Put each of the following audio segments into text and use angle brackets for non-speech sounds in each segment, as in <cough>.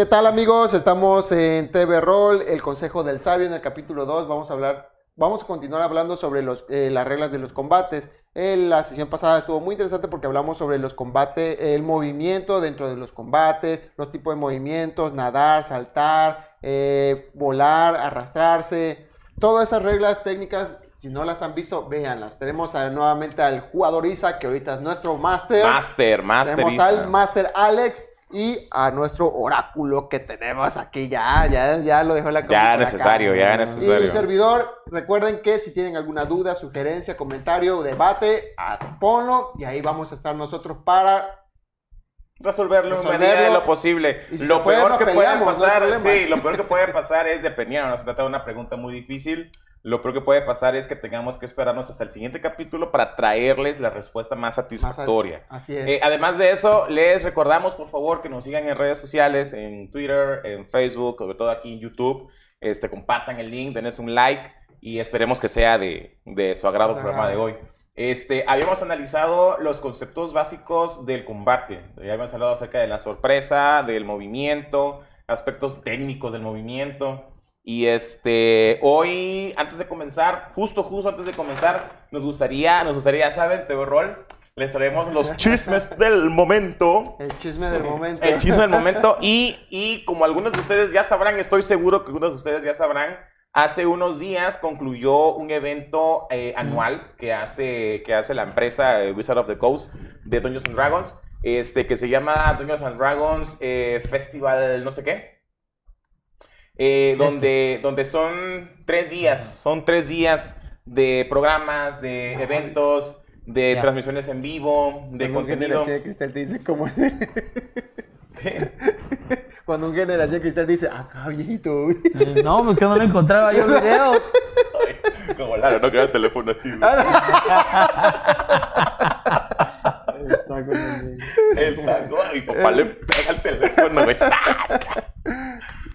¿Qué tal amigos? Estamos en TV Roll, el Consejo del Sabio, en el capítulo 2. Vamos a hablar, vamos a continuar hablando sobre los, eh, las reglas de los combates. En la sesión pasada estuvo muy interesante porque hablamos sobre los combates, el movimiento dentro de los combates, los tipos de movimientos, nadar, saltar, eh, volar, arrastrarse. Todas esas reglas técnicas si no las han visto, véanlas. Tenemos nuevamente al jugador Isa, que ahorita es nuestro máster. Máster, máster Tenemos al máster Alex y a nuestro oráculo que tenemos aquí ya. Ya, ya lo dejó la Ya necesario, ya necesario. Y servidor, recuerden que si tienen alguna duda, sugerencia, comentario, debate, ponlo y ahí vamos a estar nosotros para resolverlo, en medida de lo posible. lo peor que puede pasar, sí, lo peor que puede pasar es dependiendo, no se trata de una pregunta muy difícil. Lo peor que puede pasar es que tengamos que esperarnos hasta el siguiente capítulo para traerles la respuesta más satisfactoria. así es. Eh, además de eso, les recordamos, por favor, que nos sigan en redes sociales, en Twitter, en Facebook, sobre todo aquí en YouTube. Este, compartan el link, denles un like y esperemos que sea de, de su agrado el programa de hoy. Este, habíamos analizado los conceptos básicos del combate. Ya habíamos hablado acerca de la sorpresa, del movimiento, aspectos técnicos del movimiento. Y este, hoy, antes de comenzar, justo, justo antes de comenzar, nos gustaría, nos gustaría, ¿saben? TV Roll, les traemos los <laughs> chismes del momento. El chisme del momento. El chisme del momento. Y, y como algunos de ustedes ya sabrán, estoy seguro que algunos de ustedes ya sabrán, hace unos días concluyó un evento eh, anual que hace, que hace la empresa eh, Wizard of the Coast de Dungeons and Dragons, este, que se llama Dungeons and Dragons eh, Festival no sé qué. Eh, donde, donde son tres días, son tres días de programas, de eventos, de transmisiones en vivo, de contenido. Cristal dice como... <laughs> Cuando un generación cristal dice, acá viejito. Eh, no, porque no lo encontraba yo el video. como Lara, no queda el teléfono así. <laughs> el tango, mi papá le pega el teléfono. <laughs>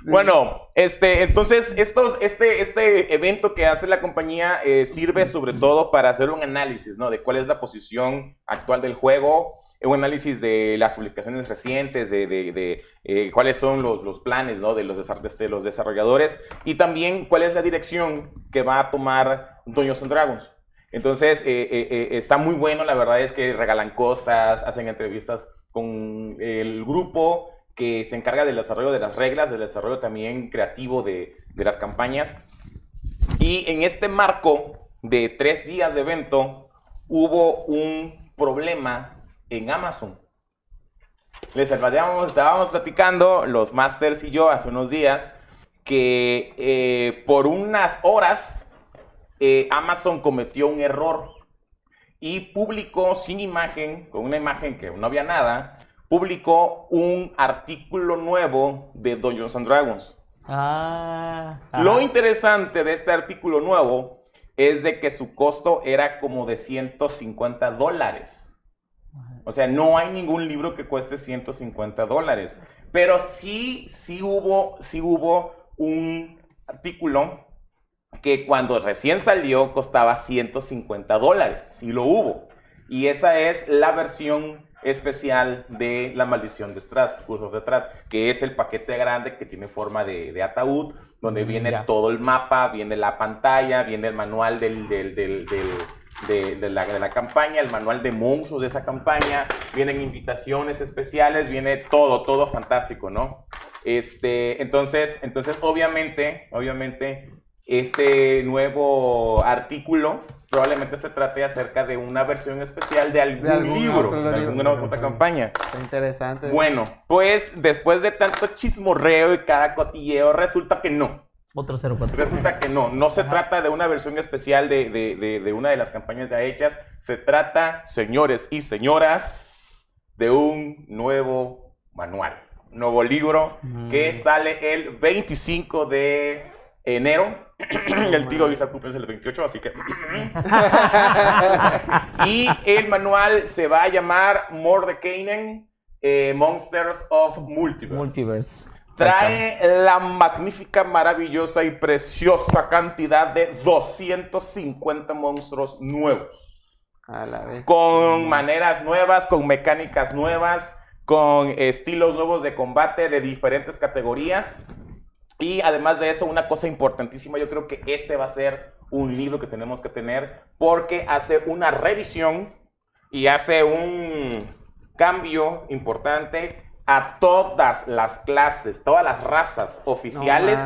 Bueno, este, entonces, estos, este, este evento que hace la compañía eh, sirve sobre todo para hacer un análisis, ¿no? De cuál es la posición actual del juego, un análisis de las publicaciones recientes, de, de, eh, cuáles son los, los, planes, ¿no? De los, de los desarrolladores y también cuál es la dirección que va a tomar Dungeons and Dragons. Entonces, eh, está muy bueno, la verdad es que regalan cosas, hacen entrevistas con el grupo, que se encarga del desarrollo de las reglas, del desarrollo también creativo de, de las campañas. Y en este marco de tres días de evento hubo un problema en Amazon. Les estábamos, estábamos platicando, los masters y yo, hace unos días, que eh, por unas horas eh, Amazon cometió un error y publicó sin imagen, con una imagen que no había nada, publicó un artículo nuevo de Dungeons and Dragons. Ah, Lo interesante de este artículo nuevo es de que su costo era como de 150 dólares. O sea, no hay ningún libro que cueste 150 dólares. Pero sí, sí hubo, sí hubo un artículo que cuando recién salió costaba 150 dólares. Sí lo hubo. Y esa es la versión especial de La Maldición de Strat, Curse of the Strat, que es el paquete grande que tiene forma de, ataúd, donde mm, viene todo el mapa, viene la pantalla, viene el manual del, de, la, campaña, el manual de monstruos de esa campaña, vienen invitaciones especiales, viene todo, todo fantástico, ¿no? Este, entonces, entonces, obviamente, obviamente, este nuevo artículo probablemente se trate acerca de una versión especial de algún, libro, de alguna otra campaña. interesante. Bueno, pues después de tanto chismorreo y cada cotilleo, resulta que no. Otro 04. Resulta que no, no se trata de una versión especial de, de, de, una de las campañas ya hechas, se trata, señores y señoras, de un nuevo manual, nuevo libro que mm. sale el 25 de enero. <clears throat> el tío Visa es el 28, así que. <laughs> y el manual se va a llamar Mordekainen eh, Monsters of Multiverse. Multiverse. Trae la magnífica, maravillosa y preciosa cantidad de 250 monstruos nuevos. A la vez. Con maneras nuevas, con mecánicas nuevas con estilos nuevos de combate de diferentes categorías. Y además de eso, una cosa importantísima, yo creo que este va a ser un libro que tenemos que tener porque hace una revisión y hace un cambio importante a todas las clases, todas las razas oficiales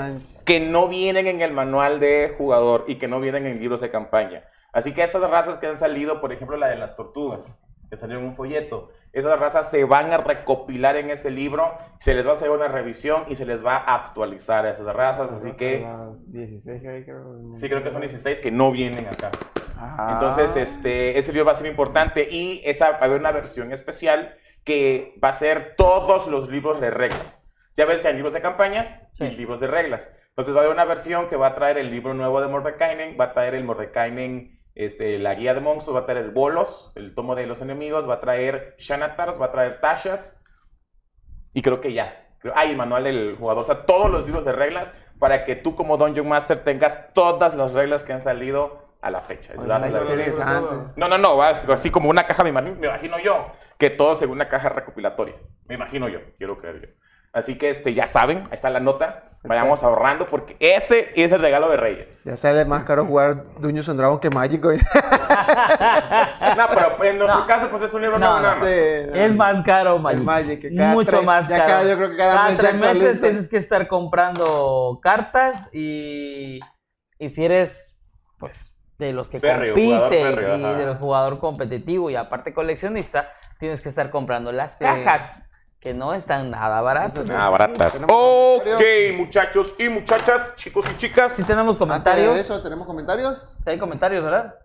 que no vienen en el manual de jugador y que no vienen en libros de campaña. Así que estas razas que han salido, por ejemplo, la de las tortugas, que salió en un folleto, esas razas se van a recopilar en ese libro, se les va a hacer una revisión y se les va a actualizar a esas razas. Así que Las 16 que hay, creo. sí creo que son 16 que no vienen acá. Ah. Entonces, este, ese libro va a ser importante y esa, va a haber una versión especial que va a ser todos los libros de reglas. Ya ves que hay libros de campañas y Sí. libros de reglas. Entonces va a haber una versión que va a traer el libro nuevo de Mordekainen, va a traer el Mordekainen, este, la guía de monstruos, va a traer Bolos, el tomo de los enemigos, va a traer Shanatars, va a traer Tashas y creo que ya. Creo- Ah, y el manual del jugador, o sea, todos los libros de reglas para que tú como Dungeon Master tengas todas las reglas que han salido a la fecha. Eso interesante. no, no, no, así como una caja, me imagino, me imagino yo, que todo según una caja recopilatoria. Me imagino yo, quiero creer yo. Así que este, ya saben, ahí está la nota. Vayamos ahorrando porque ese es el regalo de Reyes. Ya sale más caro jugar Dungeons and Dragons que Magic, güey. <laughs> No, pero en nuestro caso, pues es un libro No, no. Es más caro, Magic. El Magic, que cada Mucho tres- más ya caro. cada- yo creo que cada mes tres meses tienes que estar comprando cartas y, y si eres, pues, de los que Férreo, compiten y ajá. de los jugador competitivo y aparte coleccionista, tienes que estar comprando las Sí. cajas que no están nada baratas. Ah, baratas. Ok, muchachos y muchachas, chicos y Si chicas. tenemos Antes de comentarios, eso, ¿tenemos comentarios? ¿Sí hay comentarios, ¿verdad?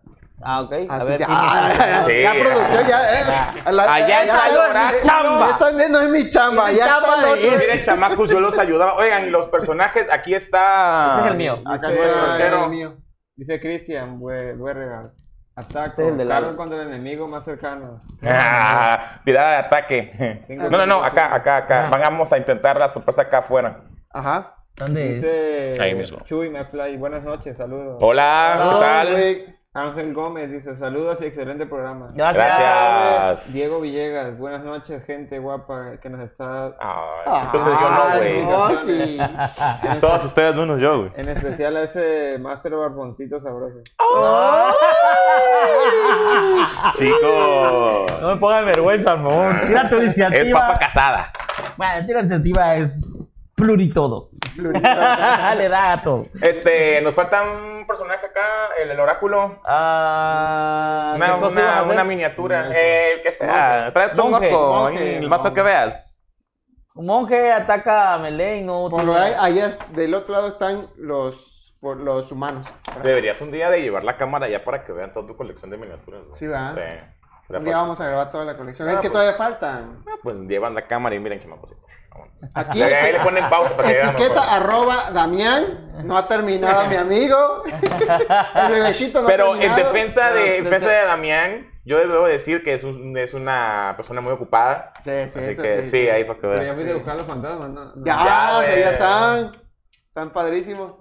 Ah, ok. A ver, se- ¿quién- Ah, Sí. La producción ya. eh, la- Allá está oráculo. Chamba. Esa no es mi chamba. Mi Ya chamba está de-. Miren, chamacos, yo los ayudaba. Oigan, y los personajes, aquí está. Ese es el mío. Acá Dice- está soltero. el mío. Dice Cristian, buen regalo. Ataco. Este es el Cargo lado. contra el enemigo más cercano. <laughs> Ah, tirada de ataque. Cinco No, no, no, acá, acá, acá. Ah. Vamos a intentar la sorpresa acá afuera. Ajá. ¿Dónde es? Dice Ahí mismo. Chuy McFly, buenas noches, saludos. Hola, ¿qué tal? güey. Ángel Gómez dice saludos y excelente programa. Gracias. Gracias. Diego Villegas, buenas noches, gente guapa que nos está. Ay, entonces yo no, güey. No, sí. <laughs> Todos ustedes menos yo, güey. En especial a ese Master Barboncito sabroso. Chico. No me pongan vergüenza, amor. Tira tu iniciativa. Es papa casada. Bueno, tira iniciativa es pluritodo. <laughs> Le da a todo. Este, nos falta un personaje acá, el, el oráculo. Ah, Una, miniatura. Eh, el que sea. Trae tu Monje, orco. monje, El mazo que veas. Un monje ataca a Melee y no. Por lo allá es- del otro lado están los, por los humanos. Deberías un día de llevar la cámara ya para que vean toda tu colección de miniaturas. ¿no? Sí, ¿verdad? Sería Un día fácil. vamos a grabar toda la colección. Ah, es que pues. todavía faltan. Ah, Pues llevan la cámara y miren, chamacos. Vámonos. Aquí Ahí ahí le ponen pausa para que vean. etiqueta arroba Damián. No ha terminado mi amigo. El no ha Pero en defensa de, No, en defensa de Damián, yo debo decir que es, un- es una persona muy ocupada. Sí, sí, así eso que sí, sí, sí. ahí para que Pero ya vean. fuiste a buscar los fantasmas, ¿no? no. Ya, Ya, o sea, ya güey. están. Están padrísimos.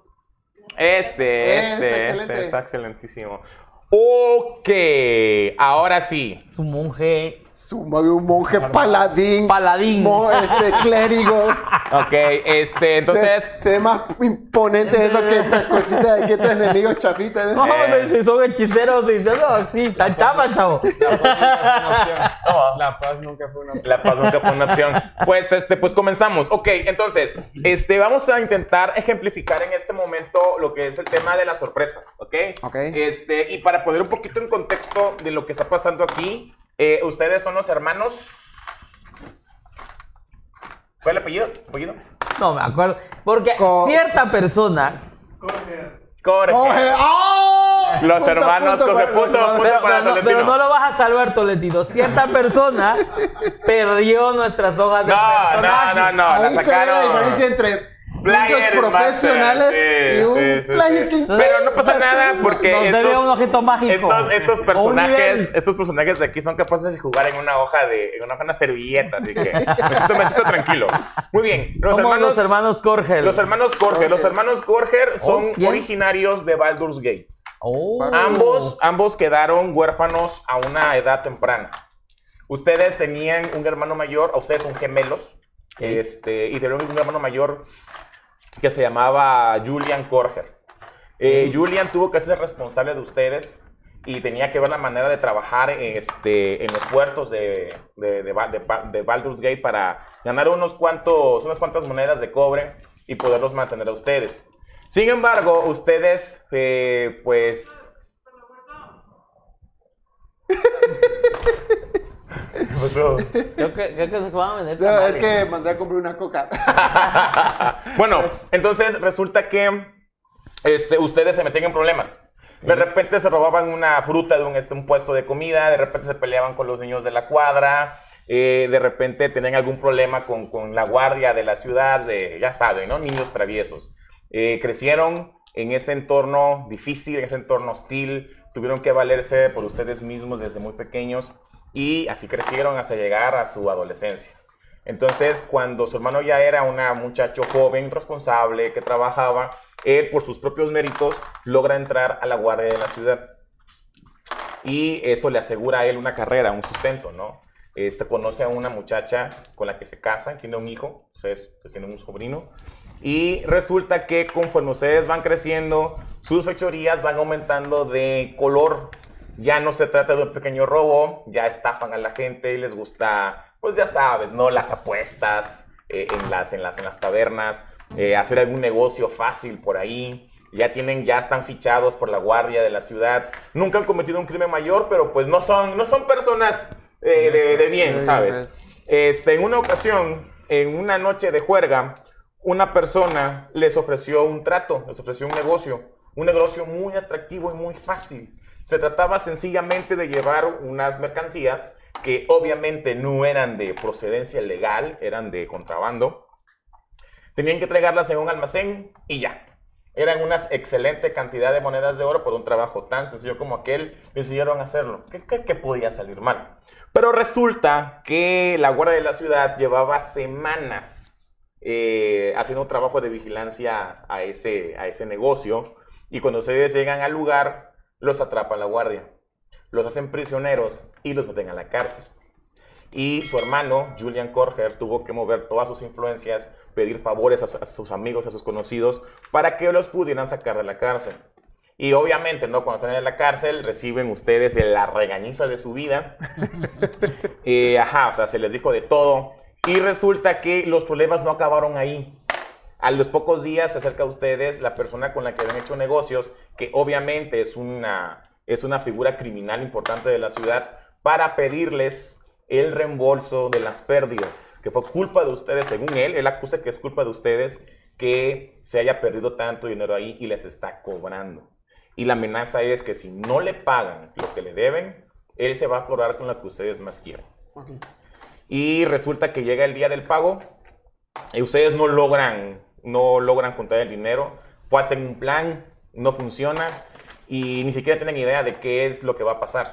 Este, Eh, este, este excelente. está excelentísimo. Ok, ahora sí. Es un monje Su un monje paladín. paladín. mo- este clérigo. <laughs> Ok, este, entonces. Se, se ve más imponente eso que esta cosita de que estos enemigos chafitas. No, ¿eh? Eh. si son hechiceros y no, sí, tan chapa, chavo. La paz nunca fue una opción. La paz nunca fue una opción. Pues, este, pues comenzamos. Ok, entonces, este, vamos a intentar ejemplificar en este momento lo que es el tema de la sorpresa, ¿ok? Ok. Este, y para poner un poquito en contexto de lo que está pasando aquí, eh, ustedes son los hermanos. ¿Cuál es el apellido? ¿Apellido? No me acuerdo. Porque Co- cierta persona. Jorge. Jorge, ¡oh! Los Punto, hermanos, punto, Jorge, punto, punto, punto. punto. Pero, para pero no, Tolentino. pero no lo vas a salvar, Tolentino. Cierta persona perdió nuestras hojas de No, no, personaje. no, no, la ve la sacaron. diferencia entre Player profesionales sí, y un sí, sí, player que- Pero no pasa nada porque Nos debe estos, un objeto mágico. estos, personajes, estos personajes de aquí son capaces de jugar en una hoja de, en una, una servilleta, así que me siento, me siento tranquilo. Muy bien, los hermanos, los hermanos Corgel. los hermanos Corger, los hermanos Corger son ¿cien? originarios de Baldur's Gate. Oh. Ambos, ambos quedaron huérfanos a una edad temprana. Ustedes tenían un hermano mayor, o ustedes son gemelos, este, y tenían un hermano mayor que se llamaba Julian Korger. Eh, Julian tuvo que ser responsable de ustedes y tenía que ver la manera de trabajar este, en los puertos de, de, de, de Baldur's Gate para ganar unos cuantos, unas cuantas monedas de cobre y poderlos mantener a ustedes. Sin embargo, ustedes, eh, pues... <laughs> ¿Qué pasó? Creo que, creo que se van a vender No, es que mandé a comprar una coca. <laughs> bueno, entonces resulta que este, ustedes se metían en problemas. De repente se robaban una fruta de un, este, un puesto de comida, de repente se peleaban con los niños de la cuadra, eh, de repente tenían algún problema con, con la guardia de la ciudad, de, ya saben, ¿no? Niños traviesos. Eh, crecieron en ese entorno difícil, en ese entorno hostil, tuvieron que valerse por ustedes mismos desde muy pequeños y así crecieron hasta llegar a su adolescencia. Entonces, cuando su hermano ya era un muchacho joven, responsable, que trabajaba, él por sus propios méritos logra entrar a la guardia de la ciudad. Y eso le asegura a él una carrera, un sustento, ¿no? Este, conoce a una muchacha con la que se casa, tiene un hijo, ustedes pues, tienen un sobrino. Y resulta que conforme ustedes van creciendo, sus fechorías van aumentando de color. Ya no se trata de un pequeño robo, ya estafan a la gente, les gusta, pues ya sabes, ¿no? Las apuestas eh, en, las, en, las, en las tabernas, eh, hacer algún negocio fácil por ahí. Ya tienen, ya están fichados por la guardia de la ciudad. Nunca han cometido un crimen mayor, pero pues no son, no son personas eh, de, de bien, ¿sabes? Este, en una ocasión, en una noche de juerga, una persona les ofreció un trato, les ofreció un negocio, un negocio muy atractivo y muy fácil. Se trataba sencillamente de llevar unas mercancías que obviamente no eran de procedencia legal, eran de contrabando. Tenían que entregarlas en un almacén y ya. Eran una excelente cantidad de monedas de oro por un trabajo tan sencillo como aquel. Decidieron hacerlo. ¿Qué, podía salir mal? Pero resulta que la guardia de la ciudad llevaba semanas eh, haciendo un trabajo de vigilancia a ese, a ese negocio. Y cuando ustedes llegan al lugar, los atrapa la guardia. Los hacen prisioneros y los meten a la cárcel. Y su hermano, Julian Korger, tuvo que mover todas sus influencias, pedir favores a, su- a sus amigos, a sus conocidos, para que los pudieran sacar de la cárcel. Y obviamente, ¿no? Cuando están en la cárcel, reciben ustedes la regañiza de su vida. <laughs> Eh, ajá, o sea, se les dijo de todo. Y resulta que los problemas no acabaron ahí. A los pocos días se acerca a ustedes la persona con la que habían hecho negocios, que obviamente es una, es una figura criminal importante de la ciudad, para pedirles el reembolso de las pérdidas, que fue culpa de ustedes, según él, él acusa que es culpa de ustedes que se haya perdido tanto dinero ahí y les está cobrando. Y la amenaza es que si no le pagan lo que le deben, él se va a cobrar con lo que ustedes más quieran. Y resulta que llega el día del pago y ustedes no logran, no logran juntar el dinero. Fue hacen un plan, no funciona y ni siquiera tienen idea de qué es lo que va a pasar.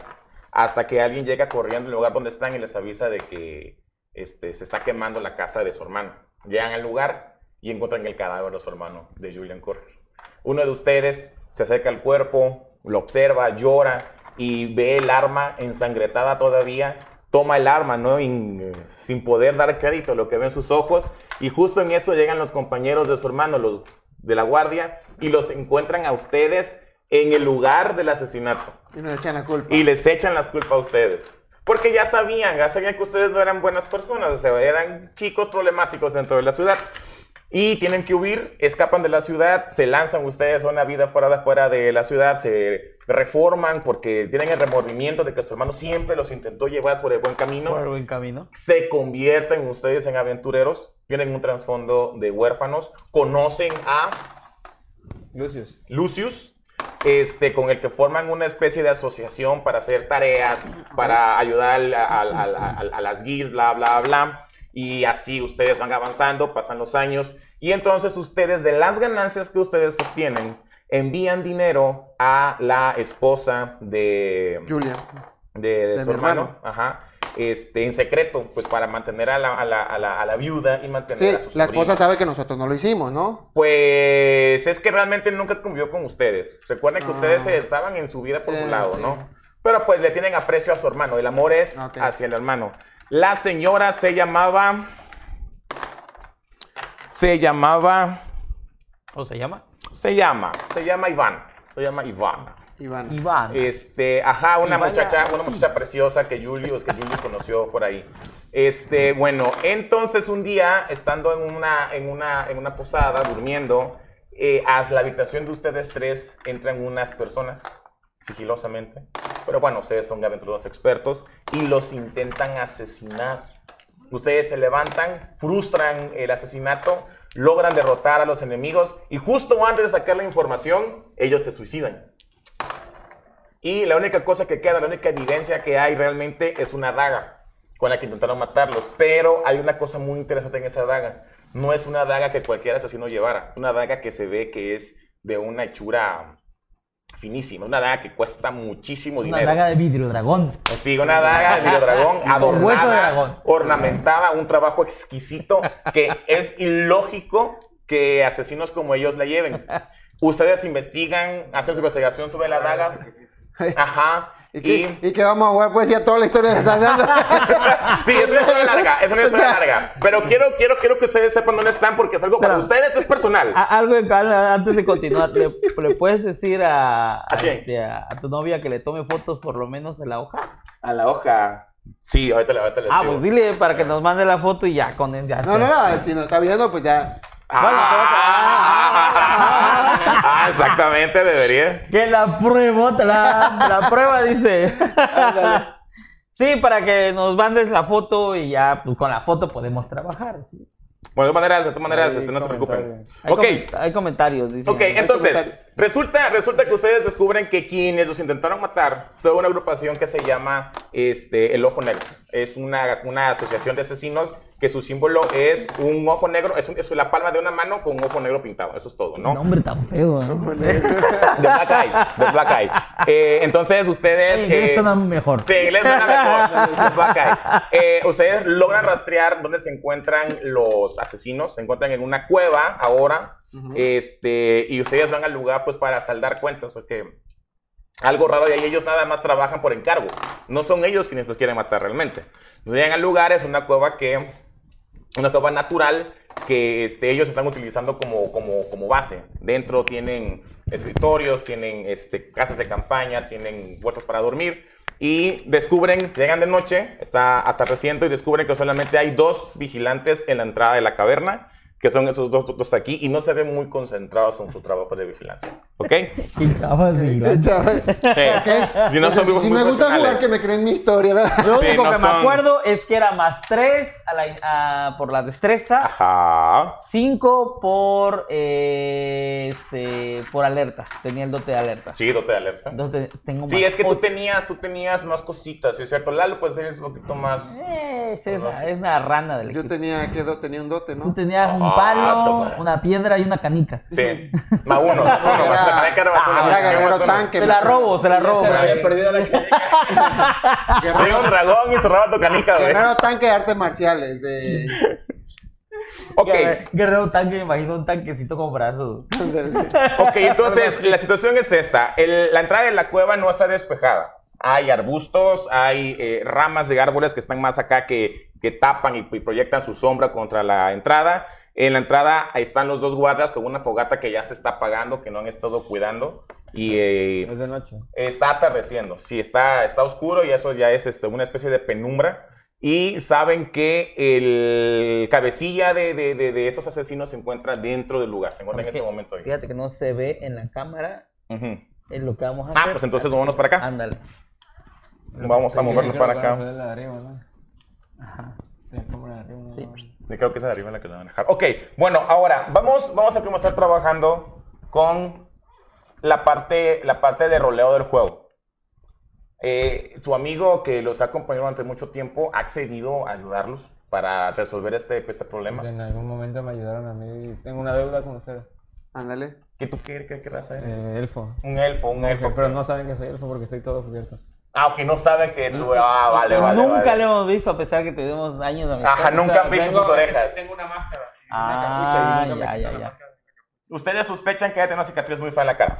Hasta que alguien llega corriendo al lugar donde están y les avisa de que este, se está quemando la casa de su hermano. Llegan al lugar y encuentran el cadáver de su hermano, de Julian Correr. Uno de ustedes se acerca al cuerpo, lo observa, llora y ve el arma ensangretada todavía. Toma el arma, ¿no? In- sin poder dar crédito a lo que ven sus ojos. Y justo en eso llegan los compañeros de su hermano, los de la guardia, y los encuentran a ustedes en el lugar del asesinato. Y nos echan la culpa. Y les echan las culpas a ustedes. Porque ya sabían, ya sabían que ustedes no eran buenas personas, o sea, eran chicos problemáticos dentro de la ciudad. Y tienen que huir, escapan de la ciudad, se lanzan ustedes a una vida fuera de, fuera de la ciudad, se reforman porque tienen el remordimiento de que su hermano siempre los intentó llevar por el buen camino Por buen camino. se convierten ustedes en aventureros, tienen un trasfondo de huérfanos, conocen a Lucius. Lucius, este, con el que forman una especie de asociación para hacer tareas, para ayudar al- a, las guilds, bla, bla, bla. Y así ustedes van avanzando, pasan los años, y entonces ustedes, de las ganancias que ustedes obtienen, envían dinero a la esposa de, Julia. de, de De su hermano, hermano. ajá, este, en secreto, pues para mantener a la, a la- a la- a la viuda y mantener Sí, a su la esposa sabe que nosotros no lo hicimos, ¿no? Pues es que realmente nunca convivió con ustedes. Recuerden que Ah. ustedes estaban en su vida por Sí, su lado, sí. ¿no? pero pues le tienen aprecio a su hermano. El amor es Ok. hacia el hermano. La señora se llamaba. Se llamaba. ¿Cómo se llama? Se llama. Se llama Iván. Se llama Ivana. Iván. Iván. Este, ajá, una Ivana, muchacha, una sí. muchacha preciosa que Julius, que Julius conoció por ahí. Este, bueno, entonces un día, estando en una, en una, en una posada, durmiendo, eh, a la habitación de ustedes tres entran unas personas, sigilosamente. Pero bueno, ustedes son aventureros expertos y los intentan asesinar. Ustedes se levantan, frustran el asesinato, logran derrotar a los enemigos y justo antes de sacar la información, ellos se suicidan. Y la única cosa que queda, la única evidencia que hay realmente es una daga con la que intentaron matarlos. Pero hay una cosa muy interesante en esa daga. No es una daga que cualquier asesino llevara. Una daga que se ve que es de una hechura finísima. Una daga que cuesta muchísimo Una dinero. daga de vidrio dragón. Sí, una daga de videodragón adornada, <laughs> hueso de dragón. ornamentada, un trabajo exquisito que es ilógico que asesinos como ellos la lleven. Ustedes investigan, hacen su investigación sobre la daga. <laughs> Ajá. ¿Y qué vamos a jugar? Pues ya toda la historia le dando. <laughs> Sí, es una historia larga, es una <laughs> historia larga. Pero quiero, quiero, quiero que ustedes sepan dónde están porque es algo para ustedes, es personal. A- algo antes de continuar, ¿le, le puedes decir a, a, ¿A quién? este, a- a tu novia que le tome fotos por lo menos de la hoja? A la hoja. Sí, ahorita le Ah, pues dile para que nos mande la foto y ya con él ya. No, no, no. Si nos está viendo, pues ya. Ah, ah, exactamente, debería. Que la prueba, la, la prueba dice. Sí, para que nos mandes la foto y ya pues, con la foto podemos trabajar. ¿sí? Bueno, de todas maneras, de todas maneras, este, no se preocupen. Hay, Ok. coment- hay comentarios, dice. Ok, entonces, resulta, resulta que ustedes descubren que quienes los intentaron matar son una agrupación que se llama este, El Ojo Negro. Es una, una asociación de asesinos que su símbolo es un ojo negro, es, un- es la palma de una mano con un ojo negro pintado. Eso es todo, Qué ¿no? nombre tan feo. ¿eh? De Black Eye, de Black Eye. Eh, entonces, ustedes... En inglés eh, suena mejor. de inglés suena mejor. The Black Eye. Eh, ustedes logran rastrear dónde se encuentran los asesinos. Se encuentran en una cueva ahora. este, y ustedes van al lugar pues para saldar cuentas. Porque algo raro y ahí ellos nada más trabajan por encargo. No son ellos quienes los quieren matar realmente. Entonces llegan al lugar, es una cueva que... Una cueva natural que este, ellos están utilizando como, como, como base. Dentro tienen escritorios, tienen este, casas de campaña, tienen bolsas para dormir. Y descubren, llegan de noche, está atardeciendo y descubren que solamente hay dos vigilantes en la entrada de la caverna, que son esos dos, dos aquí, y no se ven muy concentrados en su trabajo de vigilancia. ¿Ok? <laughs> Qué <laughs> chavas, sí, ¿no? Chaval. Y no son Si muy me gusta jugar, que me creen mi historia. ¿no? Lo Sí, único no que son- me acuerdo es que era más 3 a la- a- por la destreza, Ajá. 5 por eh, este por alerta. Tenía el dote de alerta. Sí, dote de alerta. Entonces tengo Sí, más es que tú tenías, tú tenías más cositas, ¿sí es cierto? Lalo, pues eres un poquito más... Eh, es, la rana del Yo equipo. tenía, ¿qué do- tenía un dote, Tú ¿no? tenías un Ah, palo, toma. una piedra y una canica. Sí, <laughs> más uno, más uno, más una caneca, era más Ah, uno, era guerrero más uno. tanque. Se la robo, se la robo. Había perdido la Llega <laughs> un dragón y se roba tu canica, güey. Guerrero tanque de artes marciales. De... <laughs> Ok, Guerre- Guerrero tanque, me imagino un tanquecito con brazos. ok, entonces la situación es esta. El- la entrada de la cueva no está despejada. Hay arbustos, hay eh, ramas de árboles que están más acá que, que tapan y, y proyectan su sombra contra la entrada. En la entrada ahí están los dos guardias con una fogata que ya se está apagando, que no han estado cuidando. Y eh, Es de noche. Está atardeciendo, sí, está, está oscuro y eso ya es este, una especie de penumbra. Y saben que el cabecilla de, de, de- de esos asesinos se encuentra dentro del lugar, se encuentra en este momento ahí. Fíjate que no se ve en la cámara. Es lo que vamos a hacer. Ah, pues entonces vámonos para acá. Ándale. Vamos a movernos para acá. Es. Sí. Yo creo que esa de arriba es la que te van a dejar. Ok, bueno, ahora vamos, vamos a comenzar trabajando con la parte, la parte de roleo del juego. Eh, su amigo que los ha acompañado durante mucho tiempo ha accedido a ayudarlos para resolver este, este problema. En algún momento me ayudaron a mí. Tengo una deuda con ustedes. Ándale. ¿Qué tú qué, qué, qué raza eres? Eh, elfo. Un elfo, un elfo. Pero no saben que soy elfo porque estoy todo cubierto. Ah, ok, no sabe que tú. Ah, vale, vale. nunca vale. lo hemos visto a pesar que tenemos años de amistad. Ajá, nunca han visto sus orejas. Tengo una máscara. Ah, una ya, ya, ya. máscara. Ustedes sospechan que ella tiene una cicatriz muy fea en la cara.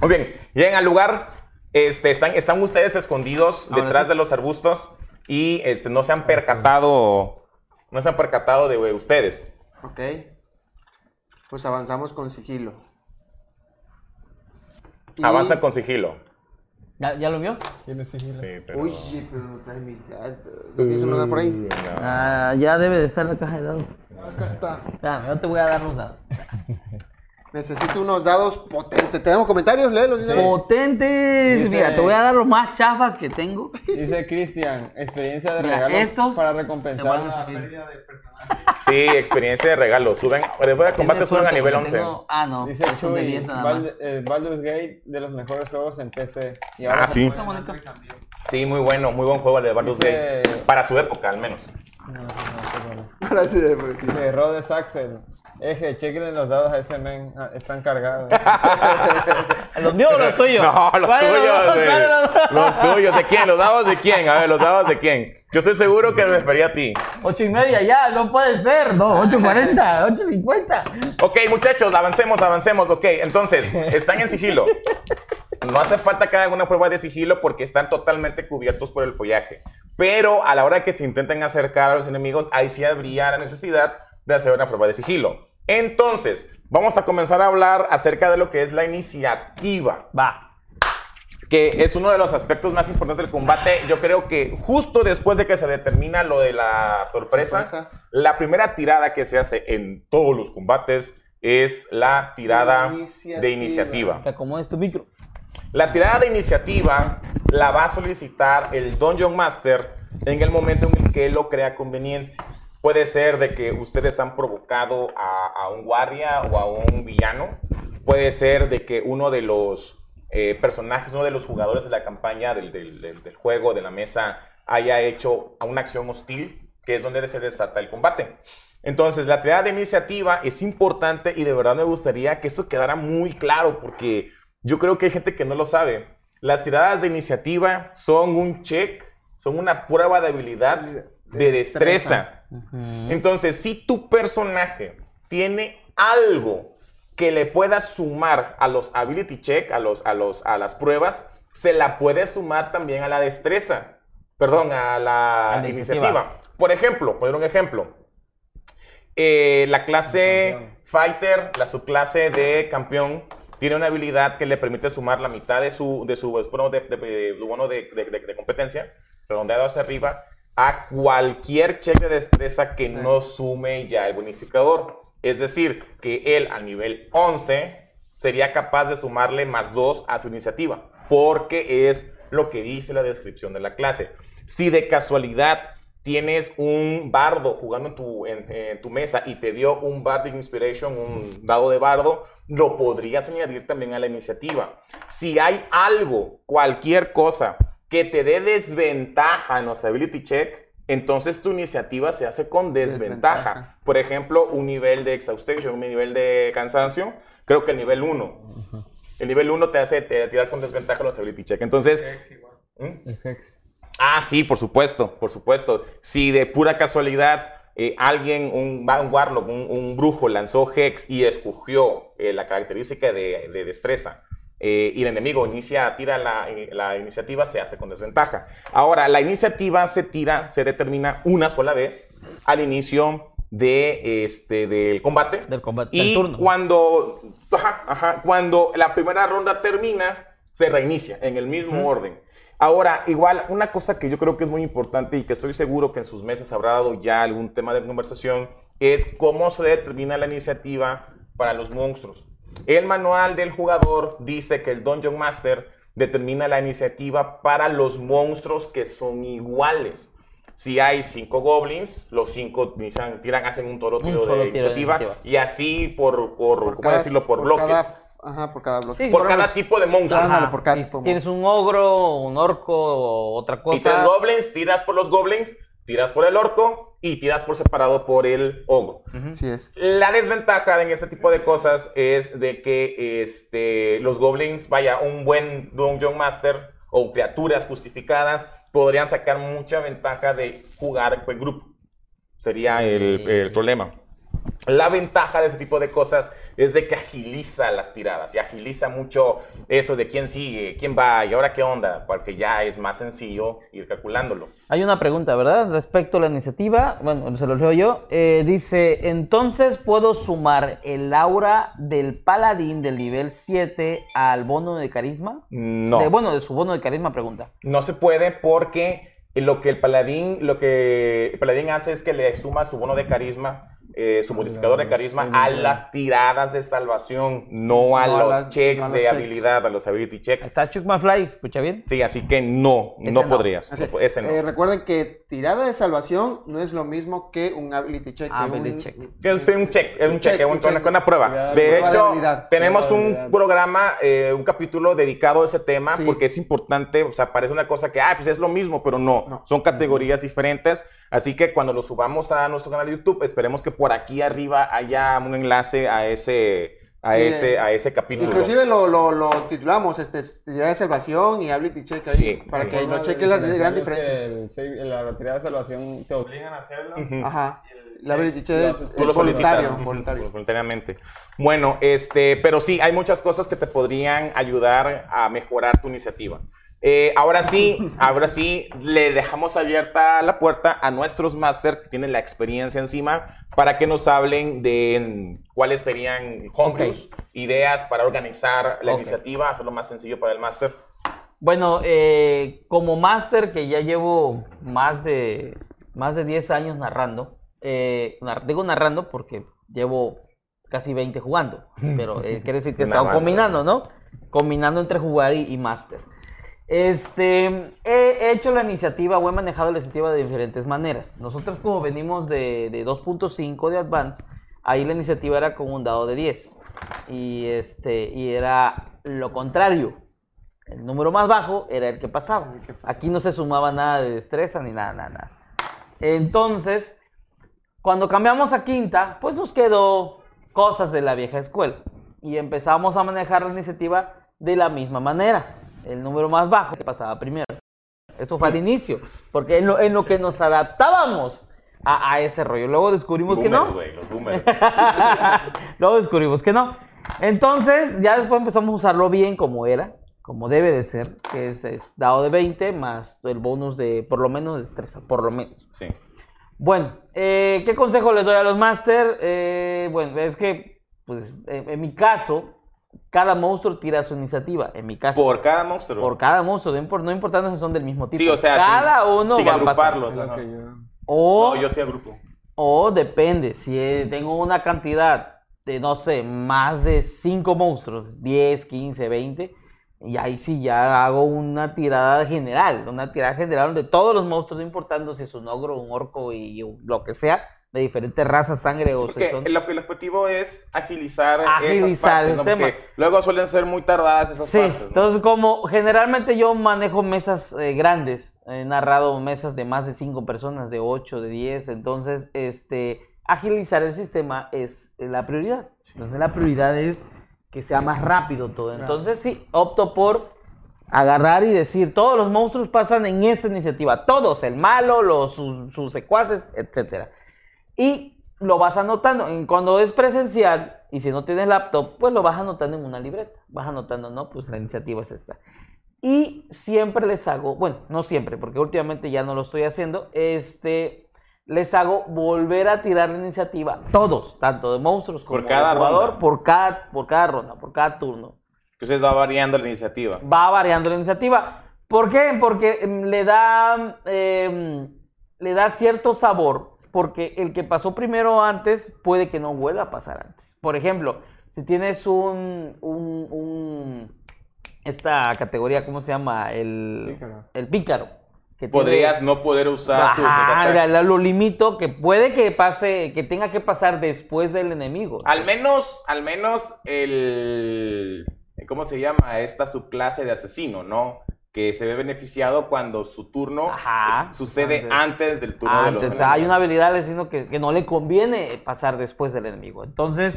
Muy bien, llegan al lugar. Este, están, están ustedes escondidos Ahora detrás sí. de los arbustos y este, no se han percatado, no se han percatado de ustedes. Ok. Pues avanzamos con sigilo. Y- Avanza con sigilo. ¿Ya, ya lo vio? ¿Quién sigilo? Sí, pero... Uy, pero no trae mis dados. ¿No tienes uno de por ahí? No. Ah, ya debe de estar la caja de dados. Acá está. Espérame, yo te voy a dar los dados. <laughs> Necesito unos dados potentes. ¿Tenemos comentarios? Léelos. vez. Potentes. Dice- Mira, te voy a dar los más chafas que tengo. Dice Cristian, experiencia de Mira, regalo estos para recompensar la pérdida de. Sí, experiencia de regalo. Suben, después de combate suben a nivel porque 11. tengo- Ah, no. Dice Chuy, 10 nada más. Bald- eh, Baldur's Gate de los mejores juegos en PC. Y Ah, sí. Está bonito. Sí, muy bueno, muy buen juego el de Baldur's Dice- Gate. Para su época, al menos. No, no, no. Ahora sí, pues, sí. Dice Rhodes Axel. Eje, chequen los dados a ese men. Ah, están cargados. <laughs> ¿Los míos o los tuyos? No, los ¿Cuáles tuyos, los tuyos, ¿de quién? ¿Los dados de quién? A ver, los dados de quién. Yo estoy seguro que me refería a ti. Ocho y media ya, no puede ser, no, 8.40, 8.50. Ok, muchachos, avancemos, avancemos. Ok, entonces, están en sigilo. No hace falta que hagan una prueba de sigilo porque están totalmente cubiertos por el follaje. Pero a la hora que se intenten acercar a los enemigos, ahí sí habría la necesidad de hacer una prueba de sigilo. Entonces, vamos a comenzar a hablar acerca de lo que es la iniciativa. Va. que es uno de los aspectos más importantes del combate. Yo creo que justo después de que se determina lo de la sorpresa, Sorpresa. la primera tirada que se hace en todos los combates es la tirada Iniciativa. de iniciativa. Que acomodes tu micro. La tirada de iniciativa la va a solicitar el Dungeon Master en el momento en el que él lo crea conveniente. Puede ser de que ustedes han provocado a, un guardia o a un villano. Puede ser de que uno de los eh, personajes, uno de los jugadores de la campaña, del, juego, de la mesa, haya hecho una acción hostil, que es donde se desata el combate. Entonces, la tirada de iniciativa es importante y de verdad me gustaría que esto quedara muy claro porque yo creo que hay gente que no lo sabe. Las tiradas de iniciativa son un check, son una prueba de habilidad de destreza. Entonces, si tu personaje tiene algo que le pueda sumar a los ability check, a, los, a, los, a las pruebas, se la puede sumar también a la destreza. Perdón, a la, A la iniciativa. iniciativa. Por ejemplo, poner un ejemplo. Eh, la clase. Fighter, la subclase de campeón, tiene una habilidad que le permite sumar la mitad de su, de su bono de- de- de competencia, redondeado hacia arriba, a cualquier check de destreza que no sume ya el bonificador. Es decir, que él a nivel 11 sería capaz de sumarle más 2 a su iniciativa, porque es lo que dice la descripción de la clase. Si de casualidad tienes un bardo jugando en tu, en, en tu mesa y te dio un Bardic Inspiration, un dado de bardo, lo podrías añadir también a la iniciativa. Si hay algo, cualquier cosa que te dé desventaja en los ability check, entonces tu iniciativa se hace con desventaja. Desventaja. Por ejemplo, un nivel de exhaustion, un nivel de cansancio, creo que el nivel 1. El nivel 1 te hace te- tirar con desventaja los ability check. Entonces, ¿Mm? El Hex. Ah, sí, por supuesto, por supuesto. Si de pura casualidad eh, alguien, un, un Warlock, un, un brujo lanzó Hex y escogió eh, la característica de, de destreza eh, y el enemigo inicia, tira la, eh, la iniciativa, se hace con desventaja. Ahora, la iniciativa se tira, se determina una sola vez al inicio de, este, del combate. Del combate, Y del turno. cuando, ajá, ajá, cuando la primera ronda termina, se reinicia en el mismo orden. Ahora, igual, una cosa que yo creo que es muy importante y que estoy seguro que en sus meses habrá dado ya algún tema de conversación es cómo se determina la iniciativa para los monstruos. El manual del jugador dice que el Dungeon Master determina la iniciativa para los monstruos que son iguales. Si hay cinco goblins, los cinco inician- tiran, hacen un toro tiro de tiro de iniciativa, y así por, por, ¿cómo decirlo? Por, bloques. Cada, ajá, por cada bloque. Sí, por por cada ejemplo, tipo de monstruo. Ajá, por cada tipo de Tienes un ogro, un orco o otra Y tres cosa. goblins, tiras por los goblins, tiras por el orco y tiras por separado por el ogro. Así es. La desventaja en este tipo de cosas es de que este, los goblins, vaya, un buen Dungeon Master o criaturas justificadas podrían sacar mucha ventaja de jugar en grupo. Sería el, el problema. La ventaja de ese tipo de cosas es de que agiliza las tiradas y agiliza mucho eso de quién sigue, quién va y ahora qué onda, porque ya es más sencillo ir calculándolo. Hay una pregunta, ¿verdad? Respecto a la iniciativa, bueno, se lo leo yo. Eh, dice, entonces puedo sumar el aura del paladín del nivel 7 al bono de carisma. No. De- bueno, de su bono de carisma, pregunta. No se puede porque lo que el paladín, lo que el paladín hace es que le suma su bono de carisma, eh, su modificador de carisma a las tiradas de salvación, no a No a los las- checks no a los de checks. habilidad, a los ability checks. Está Chuck McFly, ¿escucha bien? Sí, así que no, Ese no no. podrías. Así- ese no. eh, recuerden que tirada de salvación no es lo mismo que un ability check. que Ability un- check. Es un check, es un Un check, check, un- un check. una, una prueba. Prueba De de hecho, habilidad. tenemos Prueba de un programa, eh, un capítulo dedicado a ese tema Sí. porque es importante, o sea, parece una cosa que, ah, pues es lo mismo, pero no, No. son categorías diferentes. Así que cuando lo subamos a nuestro canal de YouTube, esperemos que por aquí arriba haya un enlace a ese, a Sí. ese, a ese capítulo. Inclusive lo, lo, lo titulamos, este, tirada de salvación y ability check ahí, Sí, para sí. que de chequen la gran diferencia. el la tirada de salvación te obligan a hacerlo. Ajá. La ability check es, Tú lo voluntario, solicitas. voluntario. Voluntariamente. Bueno, este, pero sí, hay muchas cosas que te podrían ayudar a mejorar tu iniciativa. Eh, ahora sí, ahora sí, le dejamos abierta la puerta a nuestros máster que tienen la experiencia encima para que nos hablen de cuáles serían ideas para organizar la Ok. iniciativa, hacerlo más sencillo para el máster. Bueno, eh, como máster que ya llevo más de, más de 10 años narrando, eh, nar- digo narrando porque llevo casi 20 jugando, pero eh, quiere decir que he <laughs> estado combinando, ¿no? Combinando entre jugar y, y máster. Este, he hecho la iniciativa o he manejado la iniciativa de diferentes maneras. Nosotros como venimos de, de 2.5 de Advance, ahí la iniciativa era con un dado de 10. Y, este, y era lo contrario. El número más bajo era el que pasaba. Aquí no se sumaba nada de destreza ni nada, nada, nada. Entonces, cuando cambiamos a quinta, pues nos quedó cosas de la vieja escuela. Y empezamos a manejar la iniciativa de la misma manera. El número más bajo que pasaba primero. Eso fue al inicio. Porque en lo, en lo que nos adaptábamos a, a ese rollo. Luego descubrimos que no. güey, los boomers. <laughs> Luego descubrimos que no. Entonces, ya después empezamos a usarlo bien como era, como debe de ser, que es, es dado de 20 más el bonus de por lo menos destreza, por lo menos. Sí. Bueno, eh, ¿qué consejo les doy a los máster? Eh, bueno, es que, pues, en, en mi caso, cada monstruo tira su iniciativa. En mi caso, Por cada monstruo. por cada monstruo, no, impor- no importando si son del mismo tipo. Sí, o sea, cada sin, uno sin va a pasar. agruparlos. Yo- O, No, yo sí agrupo. o depende, si tengo una cantidad de, no sé, más de 5 monstruos, 10, 15, 20, y ahí sí ya hago una tirada general, una tirada general donde todos los monstruos, no importando si es un ogro, un orco y lo que sea, de diferentes razas, sangre o son... el, el objetivo es agilizar, esas Agilizar partes, el ¿no? tema. Porque luego suelen ser muy tardadas esas Sí, partes. ¿no? entonces como generalmente yo manejo mesas eh, grandes, he narrado mesas de más de 5 personas, de 8, de 10, entonces este, agilizar el sistema es la prioridad. Entonces la prioridad es que sea más rápido todo. Entonces sí, opto por agarrar y decir, todos los monstruos pasan en esta iniciativa, todos, el malo, los, sus, sus secuaces, etcétera. Y lo vas anotando. En- Cuando es presencial y si no tienes laptop, pues lo vas anotando en una libreta. Vas anotando, no, pues la iniciativa es esta. Y siempre les hago, bueno, no siempre, porque últimamente ya no lo estoy haciendo, este, les hago volver a tirar la iniciativa, todos, tanto de monstruos como Por cada de jugador, ronda. por cada, por cada ronda, por cada turno Entonces va variando la iniciativa. va variando la iniciativa. ¿Por qué? Porque em, le da, em, le da cierto sabor, porque el que pasó primero antes puede que no vuelva a pasar antes. Por ejemplo, si tienes un, un- un- esta categoría, ¿cómo se llama? El Pícaro. El pícaro. que tiene- Podrías no poder usar Ajá, la- la- lo limito, que puede que pase, que tenga que pasar después del enemigo. Al menos, al menos el... ¿Cómo se llama? Esta subclase de asesino, ¿no? Que se ve beneficiado cuando su turno Ajá. es- sucede Antes. antes, del turno de los Antes, hay enemigos. una habilidad diciendo que, que no le conviene pasar después del enemigo. Entonces,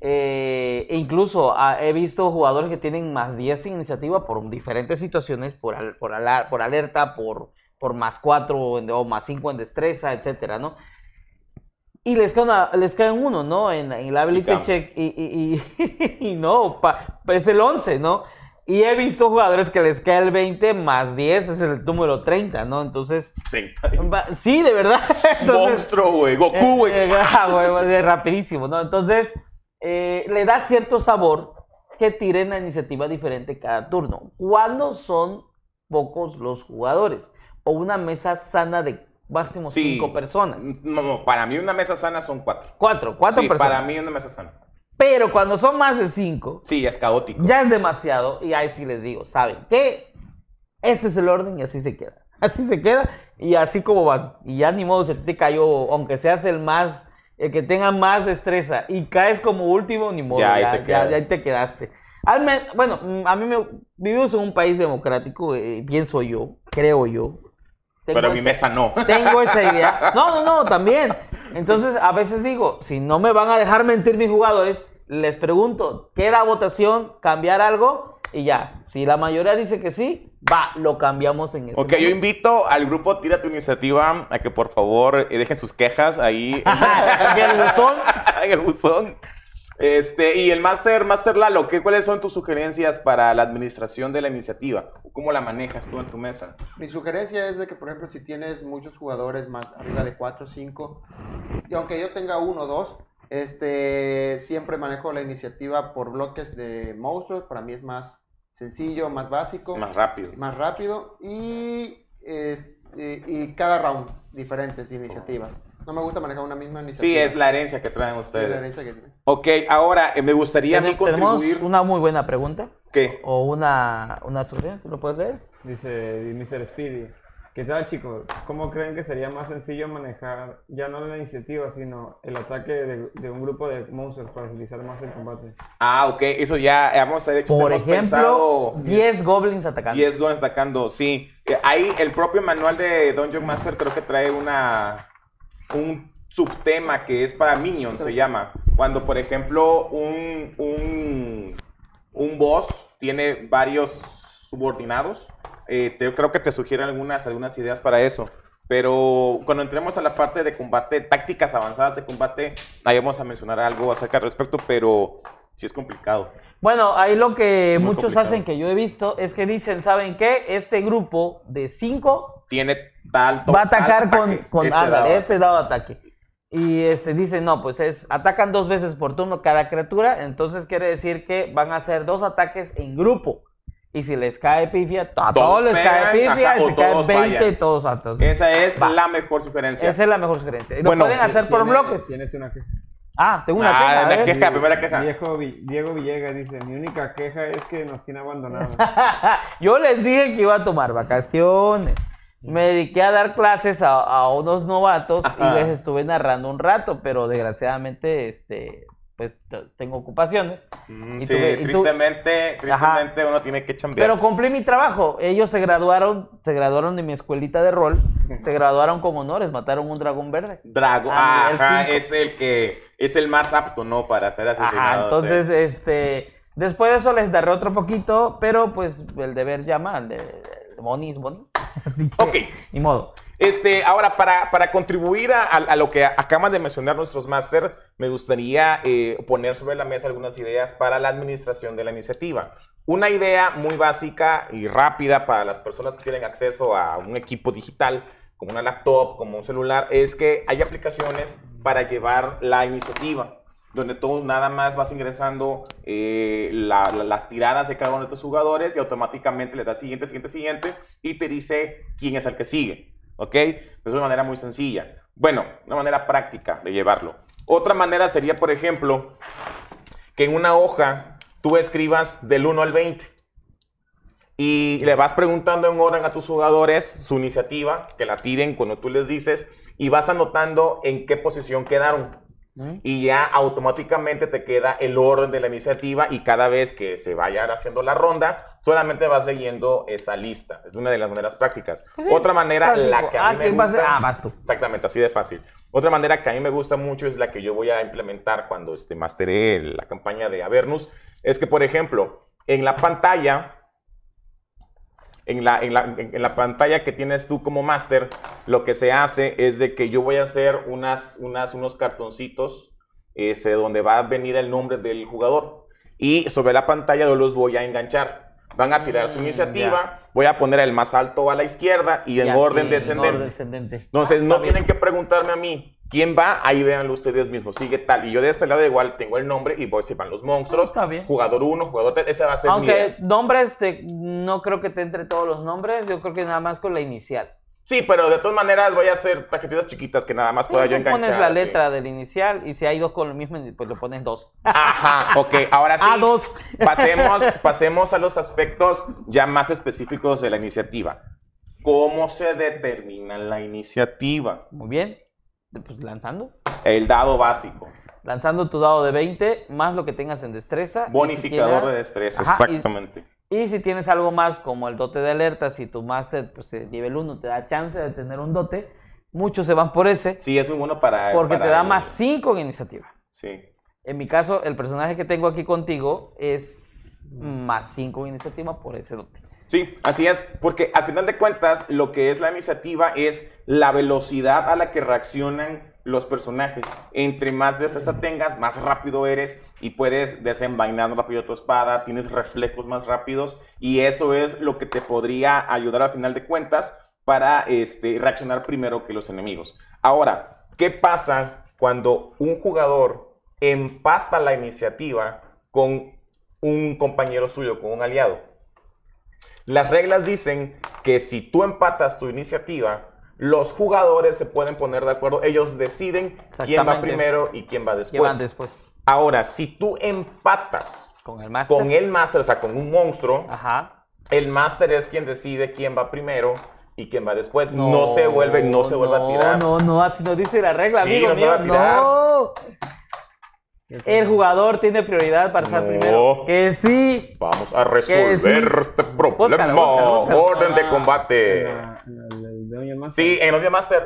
eh, incluso ah, he visto jugadores que tienen más 10 en iniciativa por diferentes situaciones, por, al- por, ala- por alerta, por, por más 4 o más 5 en destreza, etcétera, ¿no? y les cae, una, les cae uno, ¿no? En, en el ability cambia. check y, y, y- <laughs> y no, pa- es el 11, ¿no? Y he visto jugadores que les cae el 20 más 10, es el número 30, ¿no? Entonces, 30. va- sí, de verdad. <laughs> Entonces, Monstruo, güey. Goku, güey. eh, eh, güey, güey, es rapidísimo, ¿no? Entonces, eh, le da cierto sabor que tiren la iniciativa diferente cada turno. Cuando son pocos los jugadores o una mesa sana de máximo Sí. cinco personas. No, no, para mí una mesa sana son cuatro. Cuatro, cuatro sí, personas. para mí una mesa sana. Pero cuando son más de cinco, Sí, es caótico. ya es demasiado. Y ahí sí les digo, ¿saben qué? Este es el orden y así se queda. <laughs> Así se queda y así como va. Y ya ni modo se te cayó, aunque seas el más, el que tenga más destreza y caes como último, ni modo. Ya ahí Ya, te ya- ya ahí te quedaste. Al bueno, mm, a mí me vivimos en un país democrático, eh, pienso yo, creo yo. Pero mi esa- mesa no. <laughs> tengo esa idea. No, no, no, también. Entonces, a veces digo, si no me van a dejar mentir mis jugadores, les pregunto, ¿queda votación? ¿Cambiar algo? Y ya, si la mayoría dice que sí, va, lo cambiamos en ese Ok, yo momento. invito al grupo Tira tu Iniciativa a que por favor eh, dejen sus quejas ahí Que el buzón, en el buzón. <laughs> Este, y el Master, Master Lalo, ¿qué, ¿cuáles son tus sugerencias para la administración de la iniciativa? ¿Cómo la manejas tú en tu mesa? Mi sugerencia es de que, por ejemplo, si tienes muchos jugadores más arriba de 4 o 5, y aunque yo tenga uno o dos, este, siempre manejo la iniciativa por bloques de monstruos. Para mí es más sencillo, más básico, Más rápido. más rápido y, este, y cada round diferentes iniciativas. No me gusta manejar una misma iniciativa. Sí, es la herencia que traen Sí, la ustedes. herencia que tiene. Ok, ahora eh, me gustaría a mí contribuir. una muy buena pregunta ¿Qué? o una, una sugerencia, ¿tú lo puedes leer? Dice Mr. Speedy. ¿Qué tal chicos? ¿Cómo creen que sería más sencillo manejar ya no la iniciativa, sino el ataque de, de un grupo de monstruos para agilizar más el combate? Ah, ok, eso ya hemos hecho. Por hemos ejemplo, pensado 10 goblins atacando. 10 goles atacando, sí. Eh, Ahí el propio manual de Dungeon Master creo que trae una un subtema que es para minions, se llama. Cuando, por ejemplo, un, un, un boss tiene varios subordinados, eh, te- creo que te sugiere algunas, algunas ideas para eso. Pero cuando entremos a la parte de combate, tácticas avanzadas de combate, ahí vamos a mencionar algo acerca al respecto, pero sí es complicado. Bueno, ahí lo que Muy muchos complicado. hacen que yo he visto es que dicen, ¿saben qué? Este grupo de 5 Tiene tal va a atacar con, con este dado. este dado ataque. Y este dicen, no, pues es, atacan dos veces por turno cada criatura, entonces quiere decir que van a hacer dos ataques en grupo. Y si les cae pifia, a todos, Todos les pegan, cae pifia, ajá, y si cae todos 20, fallan. todos atos. Esa es Va. la mejor sugerencia. Esa es la mejor sugerencia. Y lo Bueno, pueden hacer por bloques. Tienes una queja. Ah, tengo una Ah, queja, a una ver. queja. primera queja. Diego, Diego Villegas dice, mi única queja es que nos tiene abandonados. <laughs> Yo les dije que iba a tomar vacaciones. Me dediqué a dar clases a, a unos novatos Ajá. y les estuve narrando un rato, pero desgraciadamente, este, pues tengo ocupaciones. Mm, Y sí, tuve- y tu- tristemente, tristemente uno tiene que chambear. Pero cumplí mi trabajo. Ellos se graduaron, se graduaron de mi escuelita de rol, se graduaron con honores, mataron un dragón verde. Drago, Ah, ajá, es el que es el más apto, ¿no? Para ser asesinado. Ajá, entonces, este, después de eso les daré otro poquito, pero pues el deber llama, el de, es money. Así que, Ok. ni modo. Este, ahora, para, para contribuir a, a- a lo que acaban de mencionar nuestros máster, me gustaría eh, poner sobre la mesa algunas ideas para la administración de la iniciativa. Una idea muy básica y rápida para las personas que tienen acceso a un equipo digital, como una laptop, como un celular, es que hay aplicaciones para llevar la iniciativa donde tú nada más vas ingresando eh, la- la- las tiradas de cada uno de tus jugadores y automáticamente le das siguiente, siguiente, siguiente y te dice quién es el que sigue. ¿Ok? Es una manera muy sencilla. Bueno, una manera práctica de llevarlo. Otra manera sería, por ejemplo, que en una hoja tú escribas del 1 al 20 y le vas preguntando en orden a tus jugadores su iniciativa, que la tiren cuando tú les dices, y vas anotando en qué posición quedaron. Y ya automáticamente te queda el orden de la iniciativa y cada vez que se vaya haciendo la ronda, solamente vas leyendo esa lista. Es una de las maneras prácticas. Otra manera, la que a Ah, mí me gusta... Ah, vas tú. Exactamente, así de fácil. Otra manera que a mí me gusta mucho es la que yo voy a implementar cuando este, masteré la campaña de Avernus, es que, por ejemplo, en la pantalla, en la, en, la, en la pantalla que tienes tú como máster, lo que se hace es de que yo voy a hacer unas, unas, unos cartoncitos este, donde va a venir el nombre del jugador. Y sobre la pantalla yo los voy a enganchar. Van a tirar su Mm, iniciativa, voy a poner el más alto a la izquierda y en así, orden en descendente. orden descendente. Entonces, Ah, no tienen que preguntarme a mí quién va, ahí véanlo ustedes mismos, sigue tal. Y yo de este lado igual tengo el nombre y voy si van los monstruos, Ah, está bien. jugador 1, jugador 3, esa va a ser mi Aunque nombres, te- no creo que te entre todos los nombres, yo creo que nada más con la inicial. Sí, pero de todas maneras voy a hacer tarjetitas chiquitas que nada más pueda yo Tú enganchar. pones la letra del inicial y si hay dos con lo mismo, pues le pones dos. Ajá, ok, ahora sí. <laughs> Ah, dos. Pasemos, <laughs> pasemos a los aspectos ya más específicos de la iniciativa. ¿Cómo se determina la iniciativa? Muy bien. Pues lanzando. El dado básico. Lanzando tu dado de 20 más lo que tengas en destreza. si Bonificador de destreza, Ajá, exactamente. Y si tienes algo más como el dote de alerta, si tu máster pues, eh, nivel 1 te da chance de tener un dote, muchos se van por ese Sí, es muy bueno para. porque para te da el- más 5 en iniciativa. Sí. En mi caso, el personaje que tengo aquí contigo es más 5 en iniciativa por ese dote. Sí, así es, porque al final de cuentas lo que es la iniciativa es la velocidad a la que reaccionan los personajes. Entre más destreza tengas, más rápido eres y puedes desenvainar rápido tu espada, tienes reflejos más rápidos y eso es lo que te podría ayudar al final de cuentas para este, reaccionar primero que los enemigos. Ahora, ¿qué pasa cuando un jugador empata la iniciativa con un compañero suyo, con un aliado? Las reglas dicen que si tú empatas tu iniciativa, los jugadores se pueden poner de acuerdo, ellos deciden quién va primero y quién va después. después Ahora, si tú empatas con el máster. con el o sea, con un monstruo, Ajá. el máster es quien decide quién va primero y quién va después. No, se vuelve, no se vuelve a tirar. No, no, así no dice la regla, Sí, amigo no se mío. va a tirar. No. El jugador tiene prioridad para estar No. primero. Que sí. Vamos a resolver sí. este problema. Búscalo, búscalo, búscalo. Orden de Ah. combate. La- la- el Dungeon Master. Sí, en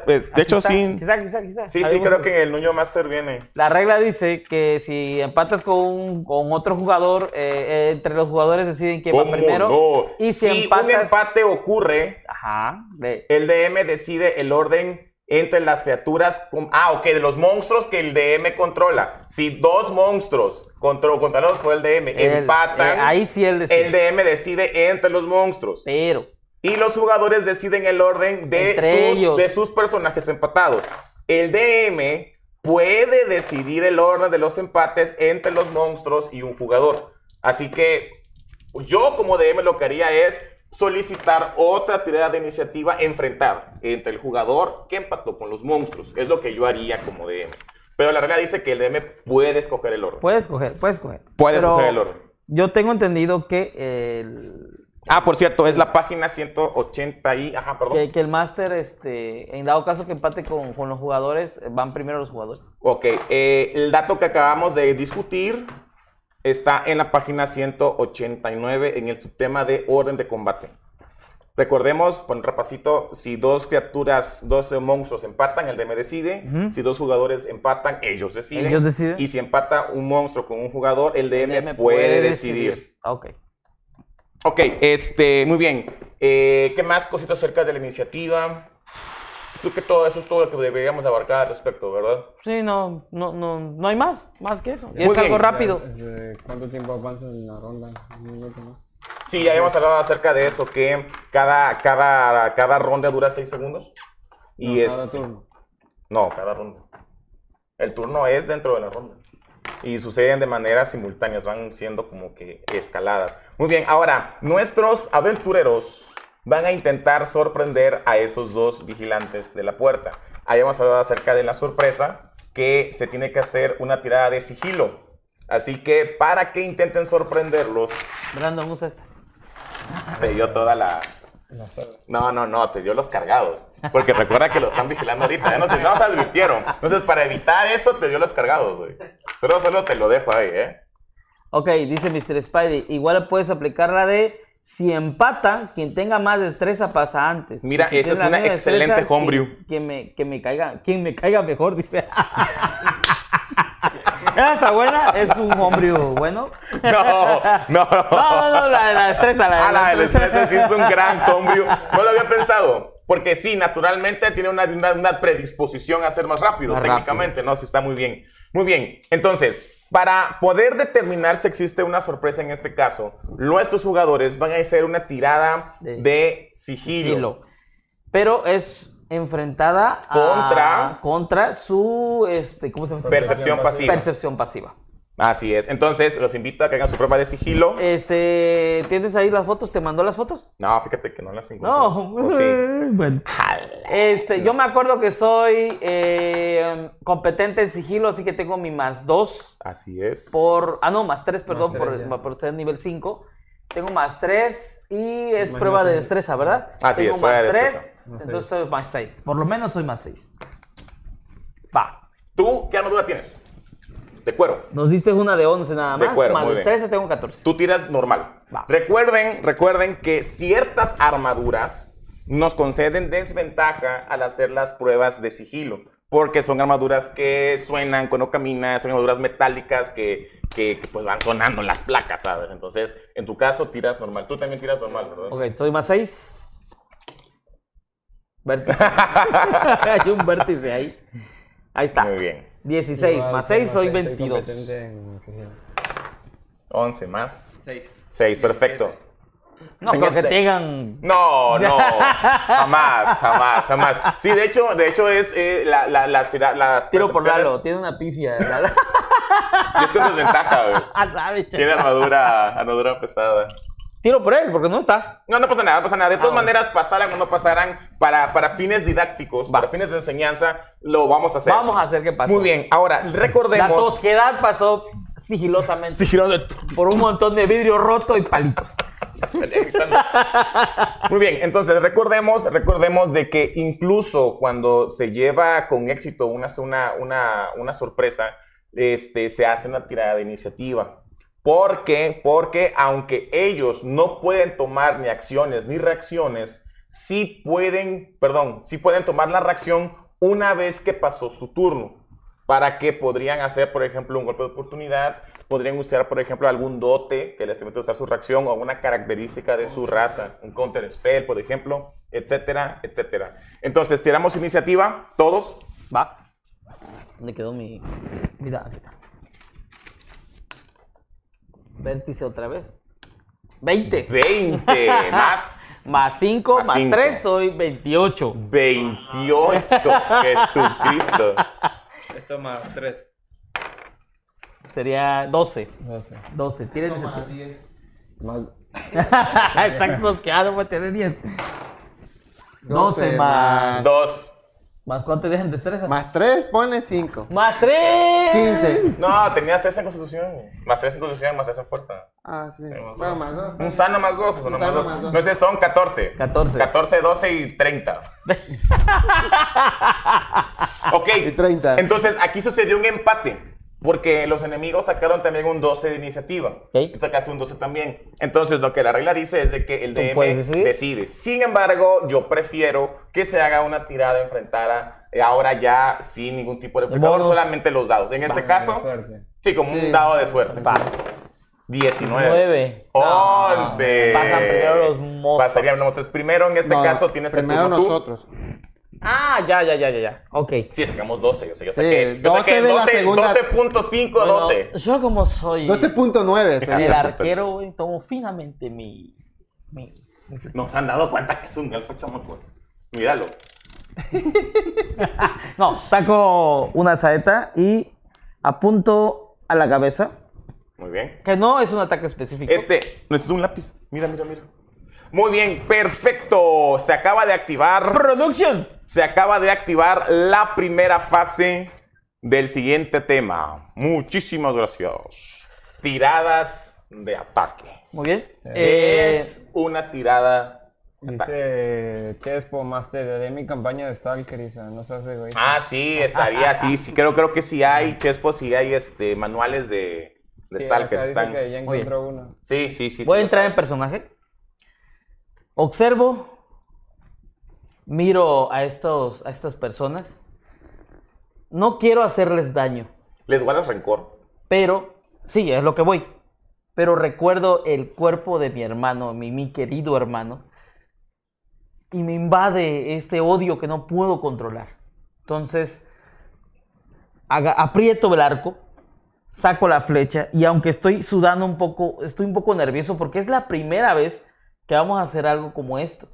pues, de Aquí hecho, está, sí. quizá, quizá, quizá. Sí, Ahí sí, creo que en el Dungeon Master viene. La regla dice que si empatas con, un- con otro jugador, eh, eh, entre los jugadores deciden quién va ¿Cómo primero. no? Y si, si empatas. un empate ocurre, Ajá. el DM decide el orden entre las criaturas. con- ah, ok, de los monstruos que el DM controla. Si dos monstruos contro- controlados por el DM El- empatan, eh, ahí sí él decide. el DM decide entre los monstruos. Pero. Y los jugadores deciden el orden de sus, ellos. de sus personajes empatados. El DM puede decidir el orden de los empates entre los monstruos y un jugador. Así que yo como DM lo que haría es solicitar otra tirada de iniciativa enfrentar entre el jugador que empató con los monstruos. Es lo que yo haría como DM. Pero la regla dice que el DM puede escoger el orden. Puedes coger, puedes coger. Puede Pero escoger el orden. Yo tengo entendido que el, Ah, por cierto, es la página 180 y... Ajá, perdón. que, que el máster, este, en dado caso que empate con, con los jugadores, van primero los jugadores. Ok, eh, el dato que acabamos de discutir está en la página 189 en el subtema de orden de combate. Recordemos, por un repasito, si dos criaturas, dos monstruos empatan, el DM decide. Si dos jugadores empatan, ellos deciden. Ellos deciden. Y si empata un monstruo con un jugador, el DM, DM puede, decidir. Ok. Ok, este, muy bien. Eh, ¿Qué más cositas acerca de la iniciativa? Creo que todo eso es todo lo que deberíamos abarcar al respecto, ¿verdad? Sí, no, no, no, no hay más, más que eso. Y Muy es algo bien. rápido. Desde ¿Cuánto tiempo avanzas en la ronda? Un minuto, ¿no? Sí, ya habíamos hablado acerca de eso, que cada, cada, cada ronda dura 6 segundos. Y No, es... cada turno. No, cada ronda. El turno es dentro de la ronda. Y suceden de manera simultáneas, van siendo como que escaladas. Muy bien, ahora, nuestros aventureros van a intentar sorprender a esos dos vigilantes de la puerta. Habíamos hablado acerca de la sorpresa, que se tiene que hacer una tirada de sigilo. Así que para que intenten sorprenderlos, Brandon, usa esta. te dio toda la... No, no, no, te dio los cargados. Porque recuerda que lo están vigilando ahorita. Ya no se, no se advirtieron. Entonces, para evitar eso, te dio los cargados, güey. Pero solo te lo dejo ahí, ¿eh? Ok, dice Mr. Spidey. Igual puedes aplicar la de si empata, quien tenga más destreza pasa antes. Mira, si esa es la una excelente destreza, homebrew. Quien, quien me, que me caiga, quien me caiga mejor, <laughs> dice. Está buena, es un homebrew bueno. <laughs> No, no. No, <laughs> no, no, la, la destreza, la, Ah, la del estrés sí es un gran homebrew. No lo había pensado. Porque sí, naturalmente tiene una, una- una predisposición a ser más rápido, Más técnicamente, ¿no? Sí, está muy bien. Muy bien. Entonces, para poder determinar si existe una sorpresa en este caso, nuestros jugadores van a hacer una tirada De- de sigilo. Sigilo. Pero es enfrentada a- Contra- contra su este, ¿cómo se llama? Percepción pasiva. Percepción pasiva. Así es. Entonces, los invito a que hagan su prueba de sigilo. Este, ¿tienes ahí las fotos? ¿Te mandó las fotos? No, fíjate que no las encuentro. No, ¿O sí? <laughs> bueno. Este, yo me acuerdo que soy eh, competente en sigilo, así que tengo mi más dos Así es. por, ah no, más tres, perdón, tres, por, ser nivel 5. Tengo más tres y es Imagínate. prueba de destreza, ¿verdad? Así tengo es, prueba más de tres. Más entonces soy más seis. Por lo menos soy más seis. Va. ¿Tú qué armadura tienes? De cuero. Nos diste una de 11 nada De más, cuero, más muy bien. destreza tengo 14. Tú tiras normal. Va. Recuerden, recuerden que ciertas armaduras nos conceden desventaja al hacer las pruebas de sigilo. Porque son armaduras que suenan cuando caminas, son armaduras metálicas que, que, que, pues van sonando en las placas, ¿sabes? Entonces, en tu caso, tiras normal. Tú también tiras normal, ¿verdad? Ok, soy más 6. Vértice. <laughs> <laughs> Hay un vértice ahí. Ahí está. Muy bien. 16 Igual, más soy 6 soy seis, 22. competente en sigilo. 11 más. 6. 6, perfecto. No, En creo que este- tengan. No, no, jamás, jamás, jamás. Sí, de hecho, de hecho es eh, la, la- las, tira- las Tiro por Lalo, tiene una pifia. <laughs> Y es con desventaja, güey. <laughs> Ah. Tiene armadura, armadura pesada. Tiro por él, porque no está. No, no pasa nada, no pasa nada. De todas Ah, maneras, pasaran o no pasaran, para, para fines didácticos, para fines de enseñanza, lo vamos a hacer. Vamos a hacer que pase. Muy bien, ahora La recordemos. tosquedad pasó sigilosamente Sigilo- por un montón de vidrio roto y palitos. Muy bien, entonces recordemos, recordemos de que incluso cuando se lleva con éxito una, una, una, una sorpresa, este, se hace una tirada de iniciativa. ¿Por qué? Porque aunque ellos no pueden tomar ni acciones ni reacciones, sí pueden, perdón, sí pueden tomar la reacción una vez que pasó su turno. Para que podrían hacer, por ejemplo, un golpe de oportunidad, podrían usar, por ejemplo, algún dote que les permite usar su reacción o una característica de su raza, un counter spell, por ejemplo, etcétera, etcétera. Entonces, tiramos iniciativa, todos. Va. ¿Dónde quedó mi.? Mira, aquí está. Vértice otra vez. 20. 20 más Más 5, Más más cinco. 3, soy 28. 28. <laughs> Jesucristo. Esto más 3. Sería 12. No sé. 12. Tienes Más 10. Más, <laughs> Exacto, que ahora voy a tener 10. 12 más. 2. ¿Más cuánto dejan de destreza? Más 3, ponle 5. Más 3. 15. No, tenías 3 en constitución. Más 3 en constitución, más 3 en fuerza. Ah, sí. Tenemos Bueno, dos. más 2. Un sano más 2. Un sano más dos. No sé, son 14. 14. 14, 12 y 30. <laughs> ok. Y 30. Entonces, aquí sucedió un empate. Porque los enemigos sacaron también un 12 de iniciativa. Entonces, acá hace un 12 también. Entonces, lo que la regla dice es de que el ¿Tú DM decide. Sin embargo, yo prefiero que se haga una tirada enfrentada eh, ahora ya sin ningún tipo de enfrentador, bonus. solamente los dados. En este caso, suerte. sí, como Sí. un dado de suerte. Va. 19. 9. 11. Pasan primero los monstruos. Pasarían los monstruos primero. En este No, caso, tienes el Primero turno tú. Ah, ya, ya, ya, ya, ya. Ok. Sí, sacamos 12. Yo sé, yo Sí, saqué, yo 12 saqué de la segunda- 12.5, Bueno, 12. yo como soy 12.9 el sería. arquero, güey, tomo finamente mi... mi... Nos han dado cuenta que es un elfo, chamacos. Míralo. <laughs> No, saco una saeta y apunto a la cabeza. Muy bien. Que no es un ataque específico. Este, necesito un lápiz. Mira, mira, mira. Muy bien, perfecto. Se acaba de activar. Production. Se acaba de activar la primera fase del siguiente tema. Muchísimas gracias. Tiradas de ataque. Muy bien. Eh, Es una tirada. de ataque. Dice Chespo Master, haré mi campaña de Stalker, Isa, no seas egoísta. Ah, sí, estaría, sí, sí, creo, creo que sí hay, Chespo, sí hay este, manuales de, de Sí, dice Están... que ya encontró uno. Sí, sí, sí. voy sí, a entrar en personaje. Observo. Miro a, estos, a estas personas. No quiero hacerles daño. Les guardas rencor. Pero, sí, es lo que voy. Pero recuerdo el cuerpo de mi hermano, mi, mi querido hermano, y me invade este odio que no puedo controlar. Entonces, haga- aprieto el arco, saco la flecha y aunque estoy sudando un poco, estoy un poco nervioso porque es la primera vez que vamos a hacer algo como esto.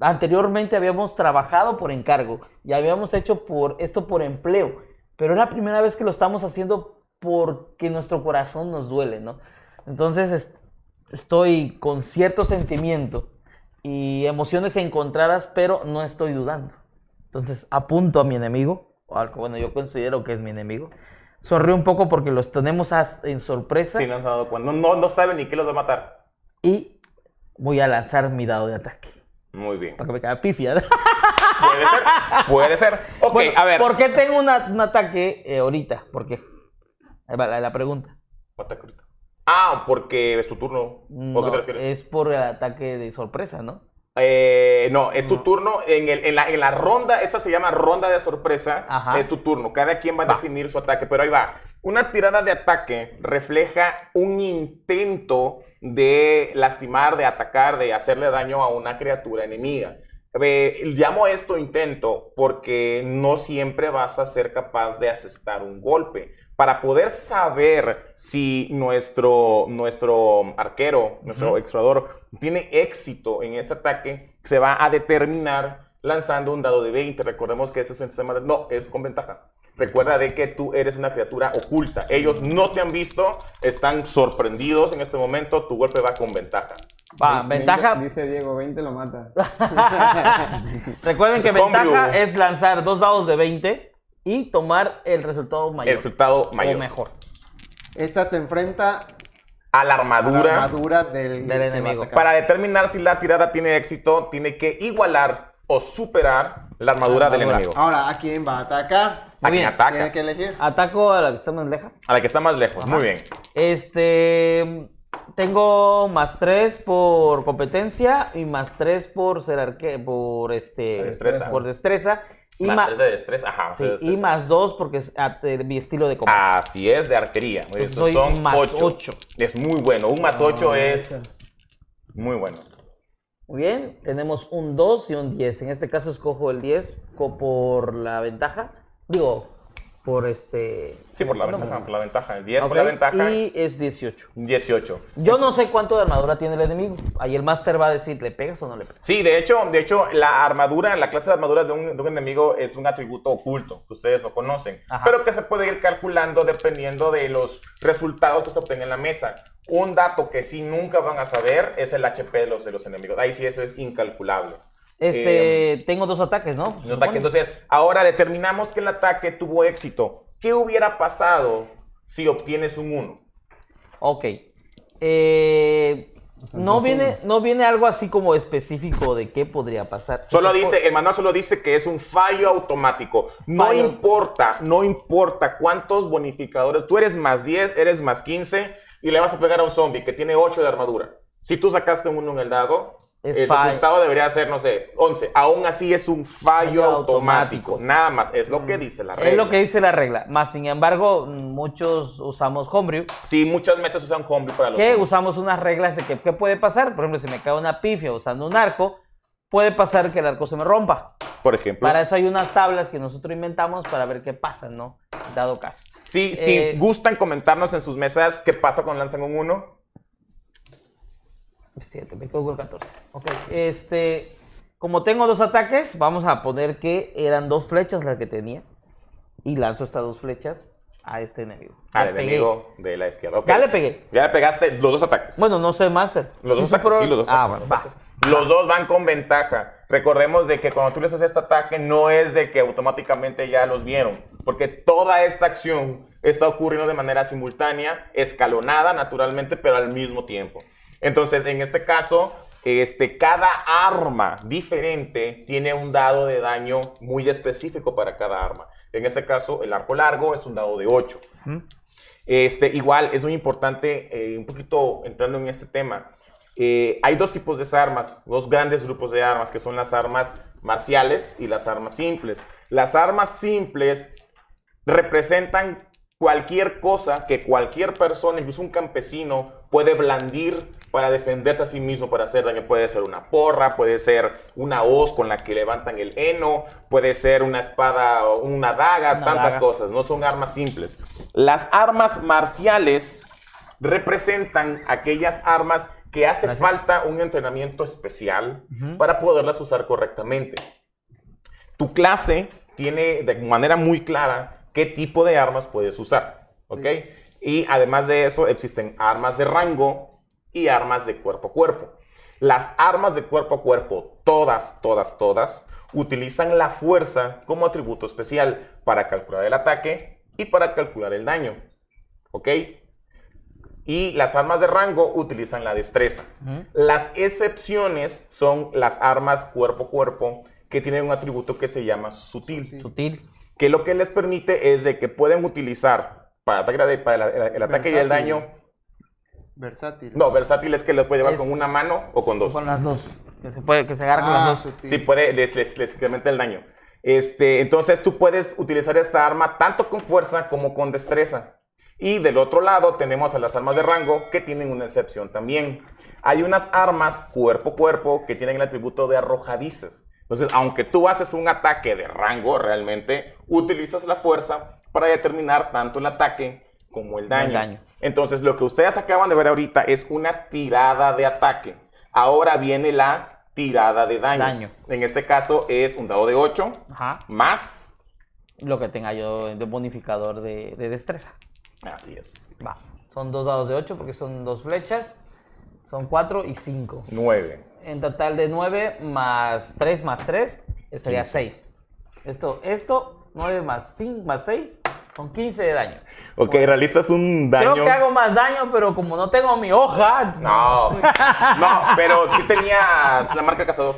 Anteriormente habíamos trabajado por encargo y habíamos hecho por esto por empleo, pero es la primera vez que lo estamos haciendo porque nuestro corazón nos duele, ¿no? Entonces es- estoy con cierto sentimiento y emociones encontradas, pero no estoy dudando. Entonces apunto a mi enemigo, o al que bueno yo considero que es mi enemigo. Sonrío un poco porque los tenemos as- en sorpresa Sí, no saben ni qué los va a matar. y voy a lanzar mi dado de ataque. Muy bien. Para que me caiga pifia. Puede ser. Puede ser. Ok, Bueno, a ver. ¿Por qué tengo una- un ataque eh, ahorita? ¿Por qué? La, la pregunta. Ataca ahorita. Ah, porque es tu turno. ¿O No, qué te refieres? es por el ataque de sorpresa, ¿no? Eh, no, es tu turno. En, el- en la, en la ronda, esta se llama ronda de sorpresa. Ajá. Es tu turno. Cada quien va a Va. definir su ataque. Pero ahí va. Una tirada de ataque refleja un intento de lastimar, de atacar, de hacerle daño a una criatura enemiga. Eh, llamo esto intento porque no siempre vas a ser capaz de asestar un golpe. Para poder saber si nuestro, nuestro arquero, nuestro Ujú. explorador, tiene éxito en este ataque, se va a determinar lanzando un dado de 20. Recordemos que ese es un sistema de... No, es con ventaja. Recuerda de que tú eres una criatura oculta. Ellos no te han visto, están sorprendidos en este momento. Tu golpe va con ventaja. Va, 20 ventaja. dice Diego, 20 lo mata. <laughs> Recuerden que ventaja es lanzar dos dados de 20 y tomar el resultado mayor. El resultado mayor. O mejor. Esta se enfrenta A la a la armadura. armadura del, enemigo. Para determinar si la tirada tiene éxito, tiene que igualar o superar la armadura del Armadura. enemigo. Ahora, ¿a quién va a atacar? ¿A quién atacas? que elegir. Ataco a la que está más leja. A la que está más lejos. Muy bien. Este. Tengo más 3 por competencia y más 3 por ser arque por este Destreza. por destreza y más más, tres de destreza. Ajá, sí, de y más 2 porque es a- de mi estilo de combate. Así es, de arquería. Pues soy son más 8. ocho. Es muy bueno. Un más 8 Ah, es muy bueno. Muy bien, tenemos un 2 y un 10. En este caso escojo el 10 co- por la ventaja. Digo, por este Sí, por la No, ventaja. Por la ventaja. 10 Ok, por la ventaja. Y es 18. 18. Yo no sé cuánto de armadura tiene el enemigo. Ahí el máster va a decir, ¿le pegas o no le pegas? Sí, de hecho, de hecho, la armadura, la clase de armadura de un, de un enemigo es un atributo oculto que ustedes no conocen, Ajá. pero que se puede ir calculando dependiendo de los resultados que se obtengan en la mesa. Un dato que sí nunca van a saber es el HP de los, de los enemigos. Ahí sí eso es incalculable. Este, tengo dos ataques, ¿no? Un ataque. Entonces, ahora determinamos que el ataque tuvo éxito. ¿Qué hubiera pasado si obtienes un 1? Ok. Eh, no, viene, no viene algo así como específico de qué podría pasar. Solo dice, el manual solo dice que es un fallo automático. No Fallo. importa, no importa cuántos bonificadores. Tú eres más 10, eres más 15 y le vas a pegar a un zombie que tiene 8 de armadura. Si tú sacaste un 1 en el dado, Es el fallo. resultado debería ser, no sé, 11. Aún así es un fallo automático. automático. Nada más, es lo que dice la regla. Es lo que dice la regla. Más sin embargo, muchos usamos Homebrew. Sí, muchas mesas usan homebrew para los Que usamos unas reglas de que qué puede pasar. Por ejemplo, si me cae una pifia usando un arco, puede pasar que el arco se me rompa. Por ejemplo. Para eso hay unas tablas que nosotros inventamos para ver qué pasa, ¿no? Dado caso. Sí, si Eh, gustan comentarnos en sus mesas qué pasa cuando lanzan un 1. 7, me quedo con el 14. Ok, este. Como tengo dos ataques, vamos a poner que eran dos flechas las que tenía. Y lanzo estas dos flechas a este enemigo. Al Le pegué. enemigo de la izquierda. ok. Ya le pegué. Ya le pegaste los dos ataques. Bueno, no sé, Master. Los dos ataques, sí, los dos Ah, bueno, va. Los dos van con ventaja. Recordemos de que cuando tú les haces este ataque no es de que automáticamente ya los vieron, porque toda esta acción está ocurriendo de manera simultánea, escalonada naturalmente, pero al mismo tiempo. Entonces, en este caso, este, cada arma diferente tiene un dado de daño muy específico para cada arma. En este caso, el arco largo es un dado de 8. Este, igual, es muy importante, eh, un poquito entrando en este tema, eh, hay dos tipos de armas, dos grandes grupos de armas, que son las armas marciales y las armas simples. Las armas simples representan cualquier cosa que cualquier persona, incluso un campesino, puede blandir para defenderse a sí mismo, para hacer daño. Puede ser una porra, puede ser una hoz con la que levantan el heno, puede ser una espada o una daga, Una tantas daga. cosas. No son armas simples. Las armas marciales representan aquellas armas que hace Gracias. falta un entrenamiento especial para poderlas usar correctamente. Tu clase tiene de manera muy clara qué tipo de armas puedes usar, ¿ok? Y además de eso existen armas de rango y armas de cuerpo a cuerpo. Las armas de cuerpo a cuerpo, todas, todas, todas, utilizan la fuerza como atributo especial para calcular el ataque y para calcular el daño, ¿ok? Y las armas de rango utilizan la destreza. Las excepciones son las armas cuerpo a cuerpo que tienen un atributo que se llama sutil, Sutil. que lo que les permite es de que pueden utilizar para, para el, el ataque y el daño. Versátil. No, versátil es que lo puede llevar Es- con una mano o con dos. Con las dos. Que se puede, que se agarra con Ah, las dos. sutil. Sí, puede, les, les, les incrementa el daño. Este, entonces tú puedes utilizar esta arma tanto con fuerza como con destreza. Y del otro lado tenemos a las armas de rango que tienen una excepción también. Hay unas armas cuerpo a cuerpo que tienen el atributo de arrojadizas. Entonces, aunque tú haces un ataque de rango realmente, utilizas la fuerza para determinar tanto el ataque como el daño. daño. Entonces, lo que ustedes acaban de ver ahorita es una tirada de ataque. Ahora viene la tirada de daño. Daño. En este caso es un dado de 8 Ajá. más. Lo que tenga yo de bonificador de, de destreza. Así es. Va. Son dos dados de 8 porque son dos flechas. Son 4 y 5. 9. En total de 9 más 3 más 3 sería 6. Esto, esto, 9 más 5 más 6 son 15 de daño. Ok, realizas un daño. Creo que hago más daño, pero como no tengo mi hoja. No, no, pero tú tenías la marca cazador.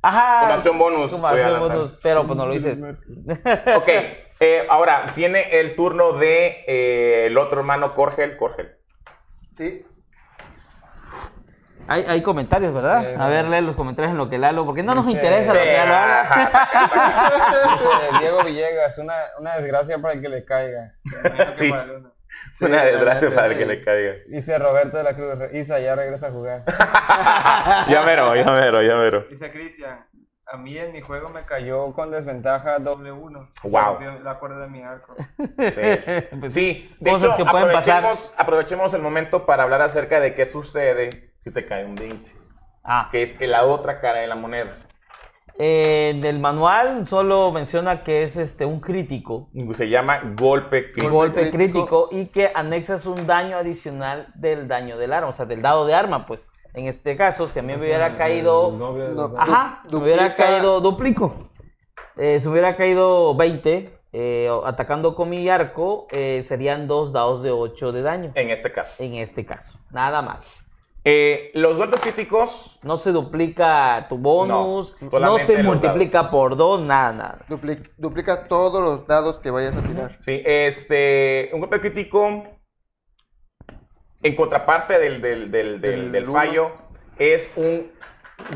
Ajá. Como acción bonus, a acción bonus, pero pues no lo hice. Ok, eh, ahora viene el turno de eh, el otro hermano Corgel. Corgel. Sí. Hay, hay comentarios, ¿verdad? Sí, a ver, lee los comentarios en lo que Lalo, porque no nos Dice- interesa lo que Lalo haga. <laughs> Dice Diego Villegas, una, una desgracia para el que le caiga. Sí. El Una desgracia para sí. que le caiga. Dice Roberto de la Cruz, Isa ya regresa a jugar. <laughs> Ya mero, ya mero, ya mero. Dice Cristian, a mí en mi juego me cayó con desventaja doble. uno. Wow. La cuerda de mi arco. Sí, <laughs> Pues, sí. de cosas hecho, que pueden pasar. aprovechemos, aprovechemos el momento para hablar acerca de qué sucede si te cae un 20, Ah, que es la otra cara de la moneda. eh, del manual solo menciona que es este un crítico, Se llama golpe crítico. golpe crítico. y que anexas un daño adicional del daño del arma, o sea, del dado de arma, pues. En este caso, si a mí me hubiera caído No, Ajá, me hubiera caído, duplico. Eh, si hubiera caído 20, eh, atacando con mi arco, eh, serían dos dados de 8 de daño. En este caso. En este caso, nada más. Eh, los golpes críticos No se duplica tu bonus, No, se multiplica por 2, nada, nada. Dupli- duplicas todos los dados que vayas a tirar. Sí, este, un golpe crítico, en contraparte del, del, del, del- Del del uno. fallo, es un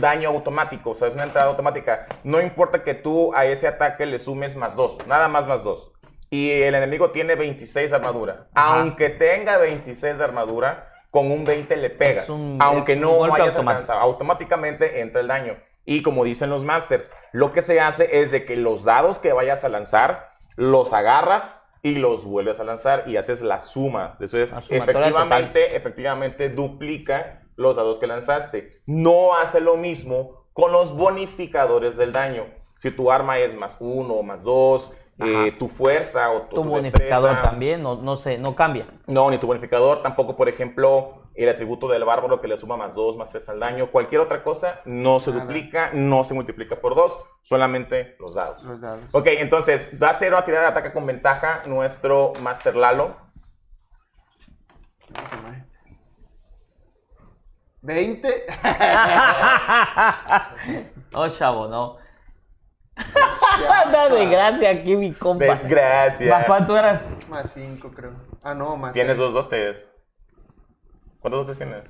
daño automático, o sea, es una entrada automática. No importa que tú a ese ataque le sumes más dos, nada más más dos. Y el enemigo tiene 26 de armadura. Ajá. Aunque tenga 26 de armadura, con un 20 le pegas. Un- aunque no automático. alcanzado. Automáticamente entra el daño. Y como dicen los masters, lo que se hace es de que los dados que vayas a lanzar, los agarras y los vuelves a lanzar y haces la suma. Eso es, efectivamente, efectivamente duplica los dados que lanzaste. No hace lo mismo con los bonificadores del daño. Si tu arma es más uno o más dos, eh, tu fuerza o tu, Tu tu bonificador destreza- también, no, no, se, no cambia. no, ni tu bonificador, tampoco, por ejemplo, el atributo del bárbaro que le suma más 2, más 3 al daño. Cualquier otra cosa no se Nada. duplica, no se multiplica por 2, solamente los dados. Los dados. Ok, entonces, da 0 a tirar ataque con ventaja nuestro Master Lalo. 20. <laughs> oh, chavo, no. Anda de gracia aquí, mi compa. Desgracia. ¿Más cuánto eras? más 5, creo. Ah, no, más Tienes seis. dos dotes. ¿Cuántos dotes tienes?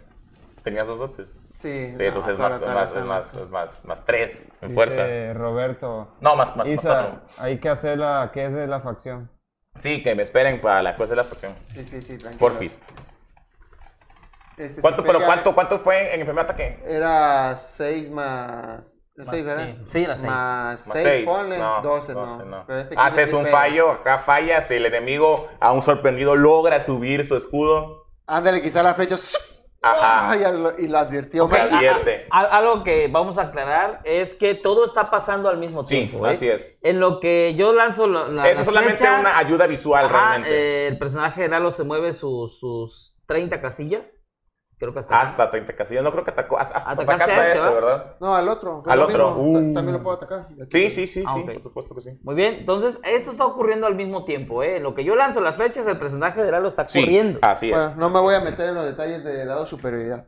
Tenías dos dotes. Sí. Sí, entonces es más, es más, es más, es más, más 3 en fuerza. Roberto. No, más, más, más Isa, 4. hay que hacer la que es de la facción. Sí, que me esperen para la cosa de la facción. Sí, sí, sí, tranquilo. Porfis. Este, ¿Cuánto, pero pega- cuánto, cuánto fue en el primer ataque? Era 6 más... 6, ¿verdad? sí, sí, era seis. Más Más 6, seis. ponle No, 12, 12 no. Pero este Haces sí un pega. fallo, acá fallas, el enemigo, aún sorprendido, logra subir su escudo. Ándale, quizá la flecha... Ajá. <laughs> ¡ah! y, lo, y lo advirtió. Ok. mal. advierte. A- a- algo que vamos a aclarar es que todo está pasando al mismo Sí, tiempo. ¿eh? así es. En lo que yo lanzo la, la- es las solamente flechas, una ayuda visual ajá, realmente. eh, el personaje de Lalo se mueve sus, sus 30 casillas. Creo que hasta. Hasta 30 casillas. No creo que atacó. Hasta, hasta Atacaste atacaste a este, ese, ¿verdad? ¿verdad? No, al otro. Al otro. Uh. También lo puedo atacar. Sí, sí, sí, Ah, sí. Por supuesto que sí. Muy bien, entonces esto está ocurriendo al mismo tiempo. ¿eh? Lo que yo lanzo las flechas, el personaje de Lalo está Sí, corriendo. así es. Bueno, no me voy a meter en los detalles de dado superioridad.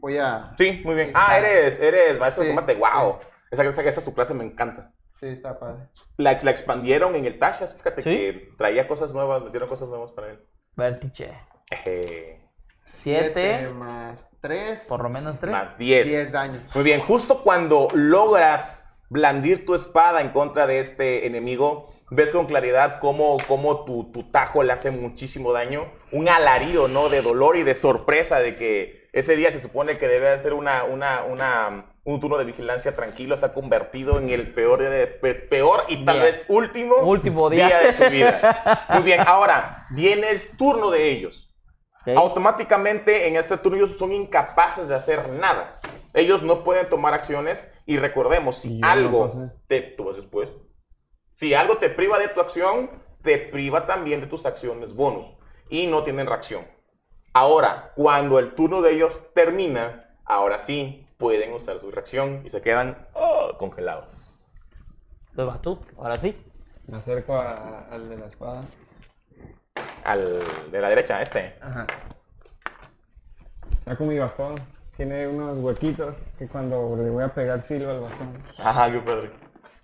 Voy a... Sí, muy bien. Ah, eres, eres maestro de Sí, combate. Wow. Esa, esa, esa su clase me encanta. Sí, está padre. La, la expandieron en el Tashas. Fíjate ¿Sí? que traía cosas nuevas, metieron cosas nuevas para él. Vértice. Eje. 7, más 3. por lo menos 3. Más 10. 10 daños. Muy bien, justo cuando logras blandir tu espada en contra de este enemigo, ves con claridad cómo, cómo tu, tu tajo le hace muchísimo daño. Un alarido, ¿no? De dolor y de sorpresa de que ese día se supone que debe ser una, una, una, un turno de vigilancia tranquilo, se ha convertido en el peor, de, peor y tal Día. vez último, Último día. de su vida. <laughs> Muy bien, ahora viene el turno de ellos. Ok. Automáticamente en este turno ellos son incapaces de hacer nada. Ellos no pueden tomar acciones y recordemos, si Y no algo te, tú vas después, si algo te priva de tu acción, te priva también de tus acciones bonus y no tienen reacción. Ahora, cuando el turno de ellos termina, ahora sí pueden usar su reacción y se quedan oh, congelados. Entonces vas tú, ahora sí. Me acerco a- al de la espada. Al de la derecha, este. Ajá. Saco mi bastón. Tiene unos huequitos que cuando le voy a pegar silbo al bastón. Ajá, qué padre.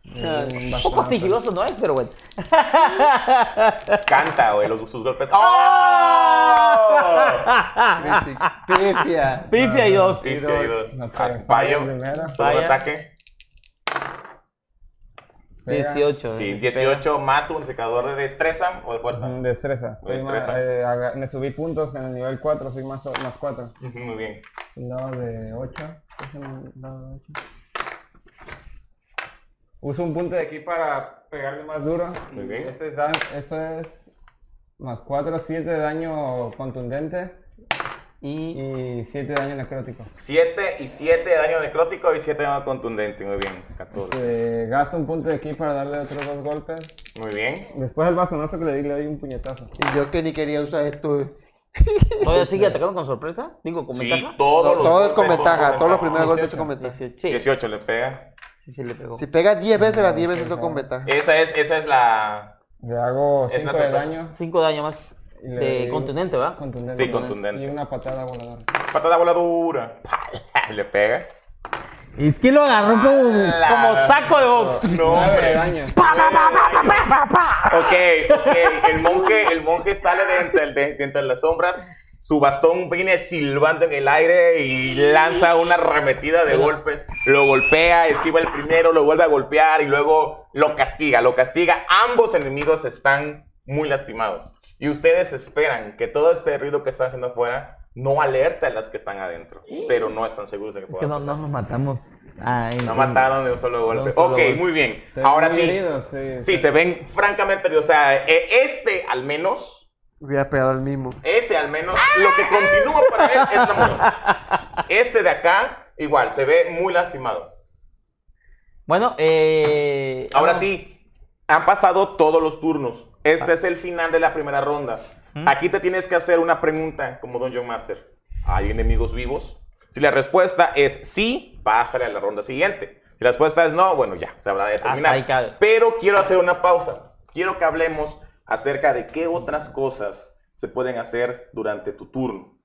Un poco alto. sigiloso no es, pero bueno. <laughs> Canta, güey, los, sus golpes. ¡Oh! Pifia. Pifia y dos. Sí, Y dos. Segundo Falla. ataque. Pega. 18. Sí, eh, 18 más tu bonificador de destreza o de fuerza. Mm, Destreza. Soy Destreza. Más, eh, me subí puntos en el nivel 4, soy más, más 4. Ujú, Muy bien. Un dado de 8. un dado de 8. Uso un punto de aquí para pegarle más duro. Muy bien. Este es esto es más 4, 7 de daño contundente Y y 7 de daño necrótico. 7 y 7 de daño necrótico y 7 de daño contundente. Muy bien. 14. Eh, gasto un punto de aquí para darle otros dos golpes. Muy bien. Después del bastonazo que le di, le doy un puñetazo. Y yo que ni quería usar esto. <laughs> todavía sigue atacando con sorpresa. Digo, con Sí, ventaja. todos los Todo es con golpes ventaja. Todos los primeros golpes 18. son con ventaja. 18. Sí, 18 le pega. sí, sí le pegó. Si pega 10 veces, las 10 veces son con ventaja. Esa es, esa es la. Le hago Es 5 una de daño. 5 de daño más. De contundente, ¿va? Contundente. Sí, contundente. Y una patada voladora. Patada voladura. <laughs> Le pegas. Es que lo agarró como, como saco de box. No, 9 de hombre. Ok, ok. El monje, el monje sale de entre, de- de entre las sombras. Su bastón viene silbando en el aire y lanza una arremetida de golpes. Lo golpea, esquiva el primero, lo vuelve a golpear y luego lo castiga. Lo castiga. Ambos enemigos están muy lastimados. Y ustedes esperan que todo este ruido que está haciendo afuera no alerta a las que están adentro. Pero no están seguros de que Es pueda que no, pasar. no nos matamos. No en- mataron de un solo golpe. De un solo ok, golpe. muy bien. Se ven Ahora sí. heridos, sí. Sí, se ven francamente. O sea, eh, este al menos, Hubiera pegado el mismo. ese al menos, lo que continúa para él es la <laughs> muerte. Este de acá, igual, se ve muy lastimado. Bueno, eh. Ahora ah, sí, han pasado todos los turnos. Este es el final de la primera ronda. Aquí te tienes que hacer una pregunta como Dungeon Master. ¿Hay enemigos vivos? Si la respuesta es sí, pásale a la ronda siguiente. Si la respuesta es no, bueno, ya, se habrá de terminar. Pero quiero hacer una pausa. Quiero que hablemos acerca de qué otras cosas se pueden hacer durante tu turno.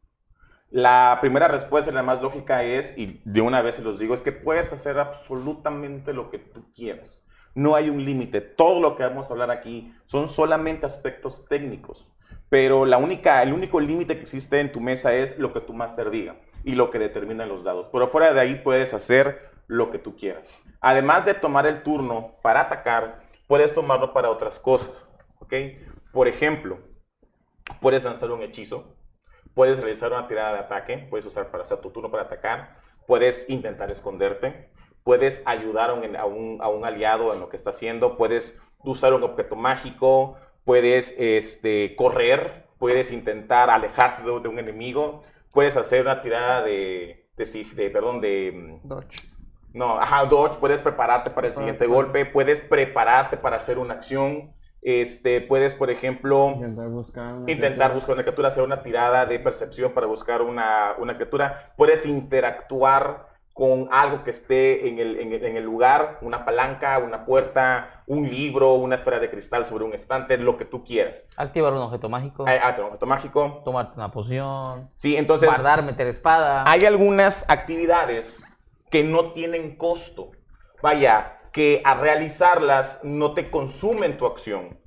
La primera respuesta, la más lógica es, y de una vez se los digo, es que puedes hacer absolutamente lo que tú quieras. No hay un límite. Todo lo que vamos a hablar aquí son solamente aspectos técnicos. Pero la única, el único límite que existe en tu mesa es lo que tu máster diga y lo que determinan los dados. Pero fuera de ahí puedes hacer lo que tú quieras. Además de tomar el turno para atacar, puedes tomarlo para otras cosas. ¿ok? Por ejemplo, puedes lanzar un hechizo, puedes realizar una tirada de ataque, puedes usar para hacer tu turno para atacar, puedes intentar esconderte, puedes ayudar a un, a un- a un aliado en lo que está haciendo, puedes usar un objeto mágico, puedes este, correr, puedes intentar alejarte de, de un enemigo, puedes hacer una tirada de, de, sig- de- perdón, de, mm, Dodge. no, ajá, dodge, puedes prepararte para el siguiente golpe, puedes prepararte para hacer una acción, este, puedes, por ejemplo, Intentar buscar. una intentar criatura. buscar una criatura, hacer una tirada de percepción para buscar una, una criatura, puedes interactuar con algo que esté en el, en el- en el lugar, una palanca, una puerta, un libro, una esfera de cristal sobre un estante, lo que tú quieras. Activar un objeto mágico, Ah, ah, un objeto mágico. tomarte una poción, Sí, entonces guardar, meter espada. hay algunas actividades que no tienen costo. Vaya, que a realizarlas no te consumen tu acción.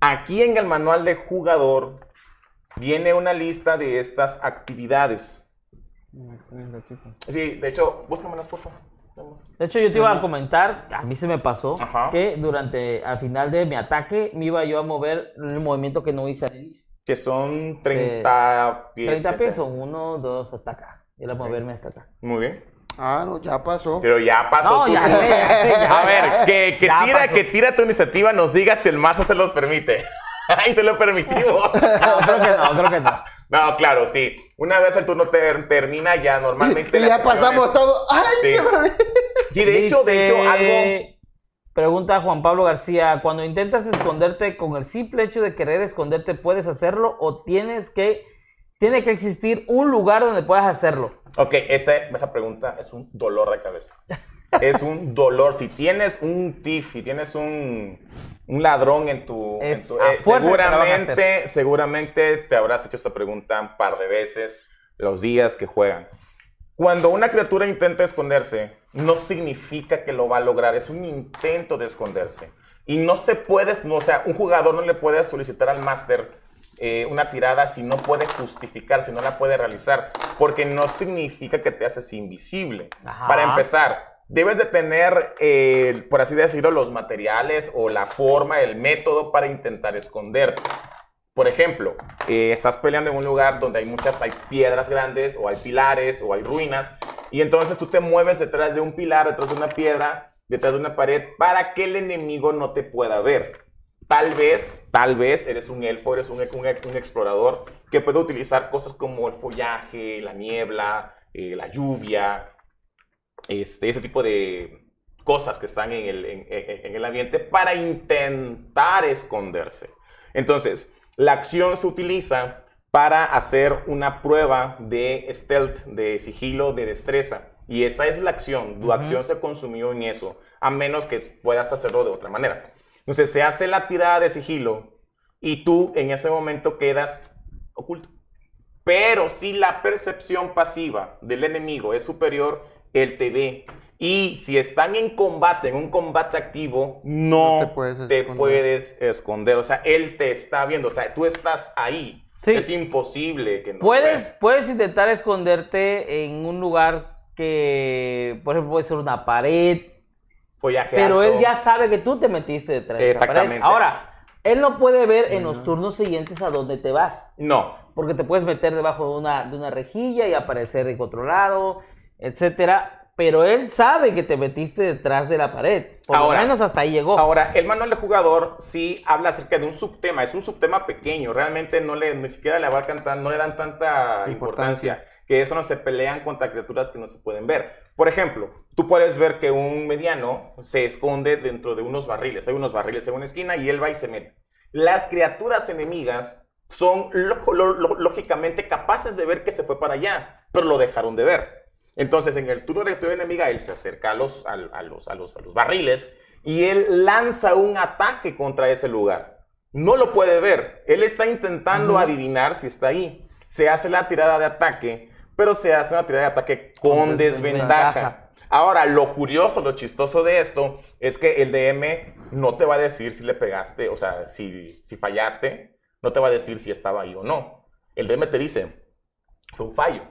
Aquí en el manual de jugador viene una lista de estas actividades. Sí, de hecho, búscamelas, por favor. De hecho, yo te iba a comentar, a mí se me pasó, Ajá. que durante, al final de mi ataque, me iba yo a mover el movimiento que no hice al inicio. Que son 30 pies. 30 pies son 1, 2, hasta acá. Era moverme hasta acá. Muy bien. Ah, no, ya pasó. Pero ya pasó. No, ya sé, ya sé, <laughs> ya. A ver, que, que tira, pasó. que tira tu iniciativa, nos diga si el mazo se los permite. <laughs> Ahí se lo permitió. No, creo que no, creo que no. No, claro, sí. Una vez el turno ter- termina, ya normalmente. <laughs> y ya pasamos todo. ¡Ay, Sí. qué! Sí, de hecho, de hecho, algo. Pregunta Juan Pablo García, cuando intentas esconderte con el simple hecho de querer esconderte, ¿puedes hacerlo o tienes que, tiene que existir un lugar donde puedas hacerlo? Ok, esa, esa pregunta es un dolor de cabeza. <laughs> Es un dolor. Si tienes un thief, si tienes un, un ladrón en tu... en eh, te seguramente, seguramente te habrás hecho esta pregunta un par de veces los días que juegan. Cuando una criatura intenta esconderse, no significa que lo va a lograr. Es un intento de esconderse. Y no se puede, no, o sea, un jugador no le puede solicitar al máster eh, una tirada si no puede justificar, si no la puede realizar, porque no significa que te haces invisible. Ajá. Para empezar, debes de tener, eh, por así decirlo, los materiales o la forma, el método para intentar esconderte. Por ejemplo, eh, estás peleando en un lugar donde hay muchas, piedras grandes o hay pilares o hay ruinas y entonces tú te mueves detrás de un pilar, detrás de una piedra, detrás de una pared para que el enemigo no te pueda ver. Tal vez, tal vez eres un elfo, eres un explorador que puede utilizar cosas como el follaje, la niebla, eh, la lluvia, este, ese tipo de cosas que están en el, en- el ambiente para intentar esconderse. Entonces, la acción se utiliza para hacer una prueba de stealth, de sigilo, de destreza. Y esa es la acción. Tu acción se consumió en eso, a menos que puedas hacerlo de otra manera. Entonces, se hace la tirada de sigilo y tú en ese momento quedas oculto. Pero si la percepción pasiva del enemigo es superior, él te ve. Y si están en combate, en un combate activo, no, No te puedes te esconder. puedes esconder. O sea, él te está viendo. O sea, tú estás ahí. Sí. Es imposible que no Puedes, veas. puedes intentar esconderte en un lugar que, por ejemplo, puede ser una pared, Follaje pero alto. él ya sabe que tú te metiste detrás de esa pared. Exactamente. Ahora, él no puede ver en los turnos siguientes a dónde te vas. No. Porque te puedes meter debajo de una, de una rejilla y aparecer en otro lado, etcétera. Pero él sabe que te metiste detrás de la pared. Por Ahora- lo menos hasta ahí llegó. Ahora, el manual de jugador sí habla acerca de un subtema, es un subtema pequeño, realmente no le, ni siquiera le abarcan tan, no le dan tanta Importancia. importancia, que es cuando se pelean contra criaturas que no se pueden ver. Por ejemplo, tú puedes ver que un mediano se esconde dentro de unos barriles, hay unos barriles en una esquina y él va y se mete. Las criaturas enemigas son lo- lo- lo- lógicamente capaces de ver que se fue para allá, pero lo dejaron de ver. Entonces, en el turno de tu enemiga, él se acerca a los, a, a los, a, los, a los barriles y él lanza un ataque contra ese lugar. No lo puede ver. Él está intentando adivinar si está ahí. Se hace la tirada de ataque, pero se hace una tirada de ataque con, Con desventaja. desventaja. Ahora, lo curioso, lo chistoso de esto es que el DM no te va a decir si le pegaste, o sea, si, si fallaste, no te va a decir si estaba ahí o no. El DM te dice, fue un fallo.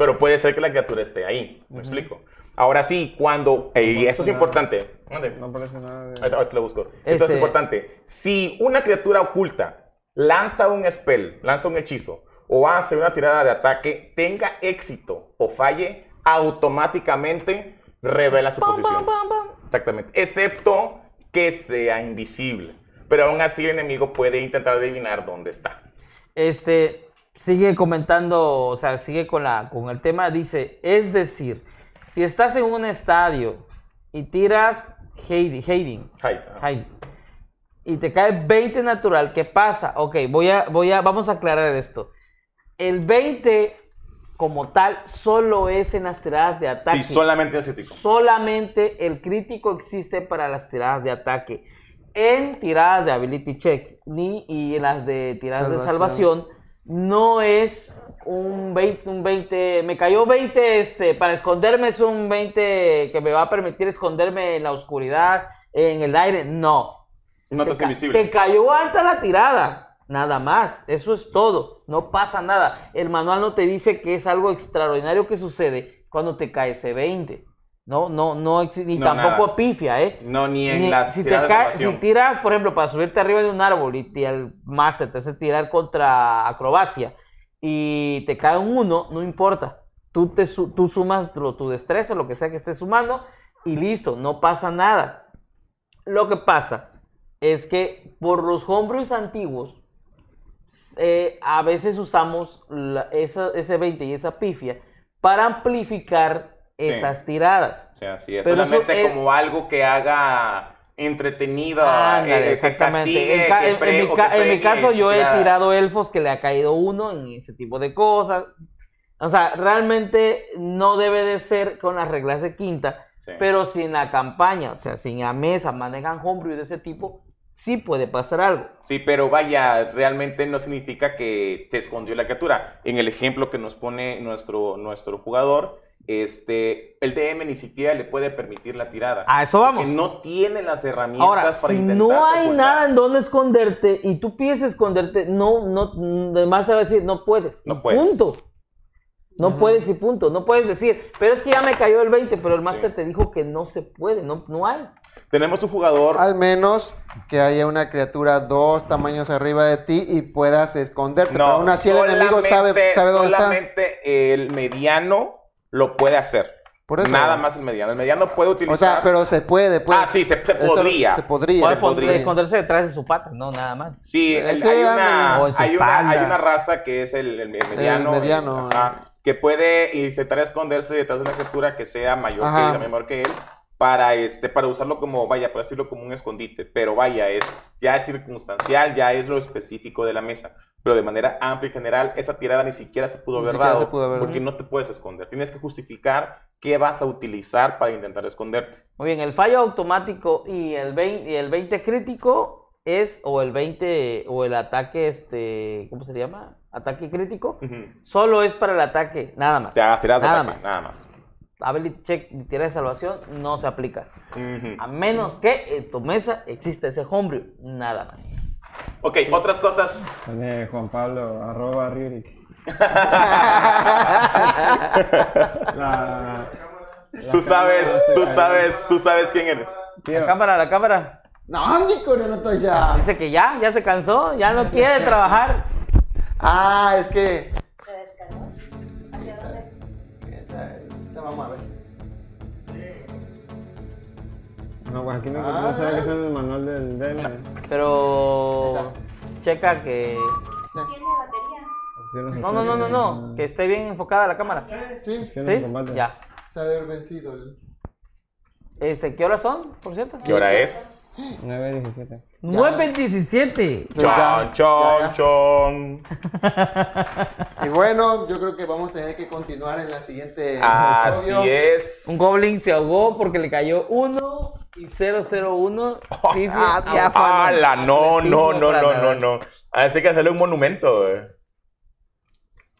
Pero puede ser que la criatura esté ahí. ¿Me explico? Ahora sí, cuando, eh, y esto es nada. importante. ¿Dónde? No aparece nada de... Ahorita ahorita lo busco. Esto es Este- importante. Si una criatura oculta lanza un spell, lanza un hechizo, o hace una tirada de ataque, tenga éxito o falle, automáticamente revela su posición. Exactamente. Excepto que sea invisible. Pero aún así el enemigo puede intentar adivinar dónde está. Este sigue comentando, o sea, sigue con la con el tema, dice, es decir, si estás en un estadio y tiras Heidi, Heiding. Heidi, y te cae 20 natural, ¿qué pasa? Ok, voy a, voy a, vamos a aclarar esto. El 20 como tal solo es en las tiradas de ataque. Sí, solamente es crítico. Solamente el crítico existe para las tiradas de ataque. En tiradas de ability check ni y en las de tiradas de Salvación. No es un 20, un 20, me cayó 20 este para esconderme es un 20 que me va a permitir esconderme en la oscuridad, en el aire, no. No te invisible. Te cayó alta la tirada, nada más. Eso es todo. No pasa nada. El manual no te dice que es algo extraordinario que sucede cuando te cae ese 20. No, no, no, ni No, tampoco nada. pifia, ¿eh? No, ni en Ni- las si, te de si tiras, por ejemplo, para subirte arriba de un árbol y te- el máster te hace tirar contra acrobacia y te cae un 1, no importa. Tú, te, tú sumas tu, tu destreza, lo que sea que estés sumando, y listo, no pasa nada. Lo que pasa es que por los homebrews antiguos, eh, a veces usamos la- esa- ese 20 y esa pifia para amplificar Sí. esas tiradas. O sea, sí, es Pero eso solamente es- como algo que haga entretenido, Ándale, eh, que castigue, En, ca- que pre- en mi ca- que en mi caso, yo he tiradas. tirado elfos que le ha caído uno en ese tipo de cosas. O sea, realmente no debe de ser con las reglas de quinta, Sí. pero si en la campaña, o sea, si en la mesa manejan homebrew de ese tipo, sí puede pasar algo. Sí, pero vaya, realmente no significa que se escondió la criatura. En el ejemplo que nos pone nuestro, nuestro jugador, este, el DM ni siquiera le puede permitir la tirada. A eso vamos. Que no tiene las herramientas Ahora, para si intentar no hay ocultar. nada en donde esconderte y tú pides esconderte, no, no, además te va a decir, no puedes. No puedes. Punto. No puedes y punto. No puedes decir, pero es que ya me cayó el 20, pero el máster Sí. te dijo que no se puede, no, no hay. Tenemos un jugador. Al menos que haya una criatura dos tamaños arriba de ti y puedas esconderte. pero aún así el enemigo sabe dónde está. Solamente el mediano lo puede hacer. Por eso. Nada más el mediano. El mediano puede utilizar. O sea, pero se puede, pues. Ah, sí, se- podría. Se podría. Se esconderse detrás de su pata, no, nada más. Sí, el- Ese hay, una, hay, una, hay una raza que es el, el mediano, El mediano, ajá, que puede intentar esconderse detrás de una criatura que sea mayor Ajá. que él, menor que él, para, este, para usarlo como, vaya, para decirlo como un escondite. Pero vaya, es, ya es circunstancial, ya es lo específico de la mesa. Pero de manera amplia y general, esa tirada ni siquiera se pudo Ni haber dado. pudo haber porque dado. no te puedes esconder. Tienes que justificar qué vas a utilizar para intentar esconderte. Muy bien, el fallo automático y el 20, y el 20 crítico es, o el 20, o el ataque, este, ¿cómo se llama? Ataque crítico, Ujú. solo es para el ataque, nada más. Te hagas tiradas de Nada ataque, más. nada más. Ability check y tira de salvación no se aplica. Ujú. A menos que en tu mesa exista ese homebrew, nada más. Ok, otras cosas Pone Juan Pablo, arroba Riuric. <laughs> La- la Tú sabes, tú sabes, tú sabes quién eres. Tío, La cámara, la cámara. No, Nico, no estoy ya. Dice que ya, ya se cansó, ya no quiere trabajar. Ah, es que. ¿Se descargó? ¿Hacia dónde? Esa- Vamos a ver. No, pues aquí no, Ah. no sabe que es el manual del DM. Pero checa que. ¿Tiene batería? No, no, no, no, no. Que esté bien enfocada la cámara. Sí, ¿Sí? combate. Ya. se ha de haber vencido. el- Este, ¿Qué horas son, por cierto? ¿Qué hora es? 9.17. 9.27. Pues ya, Chon, ya, chon, ya. <laughs> chon. Y bueno, yo creo que vamos a tener que continuar en la siguiente. Así episodio. es. Un goblin se ahogó porque le cayó 1 y 001. <laughs> Sí, Ah, fue- ya, ¡Hala! No, no, no, no, no, no. Hace que hacerle un monumento, güey.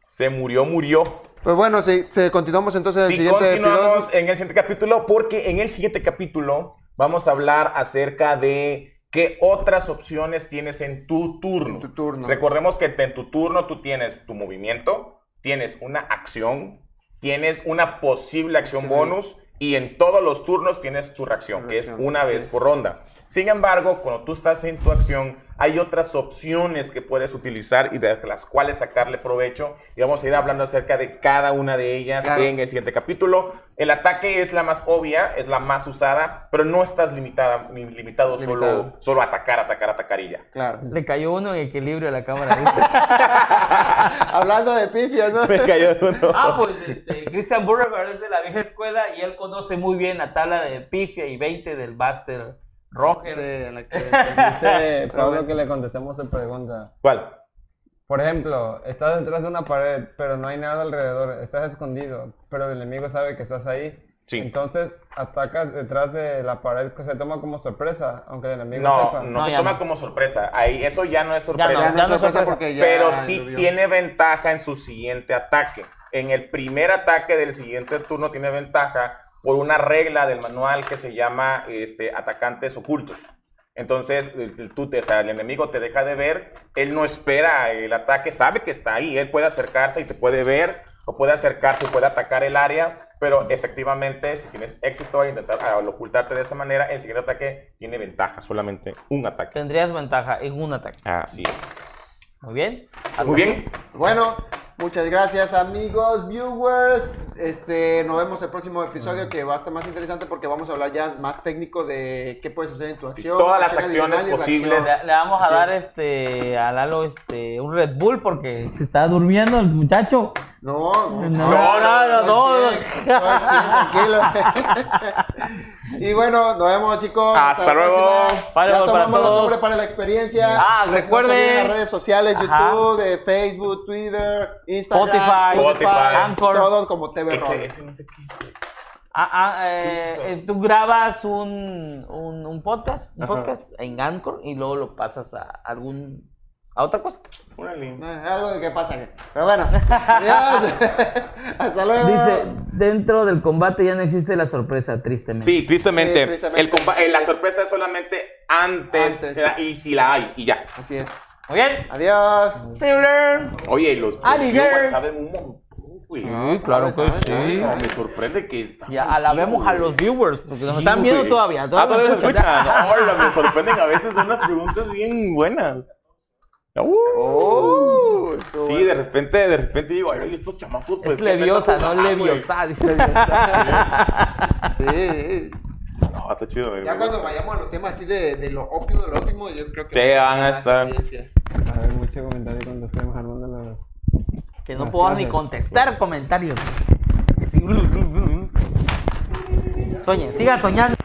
Se murió, murió. Pues bueno, se continuamos entonces en el Si siguiente continuamos episodio. en el siguiente capítulo, porque en el siguiente capítulo vamos a hablar acerca de qué otras opciones tienes en tu turno. En tu turno. Recordemos que en tu turno tú tienes tu movimiento, tienes una acción tienes una posible acción bonus y en todos los turnos tienes tu reacción, que es una vez es. por ronda. Sin embargo, cuando tú estás en tu acción, hay otras opciones que puedes utilizar y de las cuales sacarle provecho. Y vamos a ir hablando acerca de cada una de ellas Claro. en el siguiente capítulo. El ataque es la más obvia, es la más usada, pero no estás limitada, ni limitado, Solo, Limitado. solo a atacar, atacar, atacar y ya. Claro. Le cayó uno en equilibrio a la cámara. <laughs> Hablando de pifias, ¿no? Me cayó uno. ah, pues este, Christian Burger es de la vieja escuela y él conoce muy bien la tabla de pifia y 20 del Buster Roger. Sí, la que- <laughs> Dice Pero Pablo que le contestemos su pregunta. ¿Cuál? Por ejemplo, estás detrás de una pared, pero no hay nada alrededor, estás escondido, pero el enemigo sabe que estás ahí. Sí. Entonces atacas detrás de la pared que se toma como sorpresa, aunque el enemigo No, sepa. no, No, se toma no. como sorpresa. Ahí, eso ya no es sorpresa. Ya no Ya es no es sorpresa porque ya pero sí tiene ventaja en su siguiente ataque. En el primer ataque del siguiente turno tiene ventaja por una regla del manual que se llama este, atacantes ocultos. Entonces, tú te- o sea, el enemigo te deja de ver, él no espera el ataque, sabe que está ahí, él puede acercarse y te puede ver, o puede acercarse y puede atacar el área, pero efectivamente, si tienes éxito al intentar al ocultarte de esa manera, el siguiente ataque tiene ventaja, solamente un ataque. Tendrías ventaja en un ataque. Así es. Muy bien. Muy bien. Bueno, muchas gracias amigos, viewers. Este, nos vemos el próximo episodio que va a estar más interesante porque vamos a hablar ya más técnico de qué puedes hacer en tu acción. todas las acciones posibles. Le, le vamos a Así dar es. este a Lalo este un Red Bull porque se está durmiendo el muchacho. No, no, No, no, no, no. al cien, tranquilo. <laughs> y bueno, nos vemos chicos. Hasta la luego. Para- ya para tomamos los todos. nombres para la experiencia. Ah, recuerden. en las redes sociales, Ajá. YouTube, de Facebook, Twitter, Instagram, Spotify, Spotify, Anchor. todos como TV. Ese, ese no sé qué es. Ah, ah, ¿Qué es eh, eh, tú grabas un, un, un podcast, un Ajá. podcast en Anchor y luego lo pasas a algún a otra cosa. No, es algo de que pasa. Pero bueno, adiós. <laughs> Hasta luego. Dice, dentro del combate ya no existe la sorpresa, tristemente. Sí, tristemente. Sí, tristemente. El eh, la sorpresa es solamente antes, Antes. y si la hay, y ya. Así es. Muy bien. Adiós. See you later. Oye, y los, Alligator. viewers saben un montón, güey. Sí, claro que sí. No, me sorprende que... Ya alabemos a los viewers, porque nos Sí, están viendo güey. todavía. Ah, todavía nos nos escuchan. Hola, me sorprenden a veces unas preguntas bien buenas. Uh. Oh, Sí, de repente, de repente digo, ay, estos chamacos, pues. Es ¿qué me leviosa, no leviosa. dice. <laughs> Sí. No, está chido, güey. Ya cuando vayamos a los temas así de, de lo óptimo, de lo óptimo, yo creo que. Sí, van a estar. A ver, mucho comentario cuando estemos armando los... Que no puedo ni contestar comentarios. Sí. Sueñen, sigan soñando.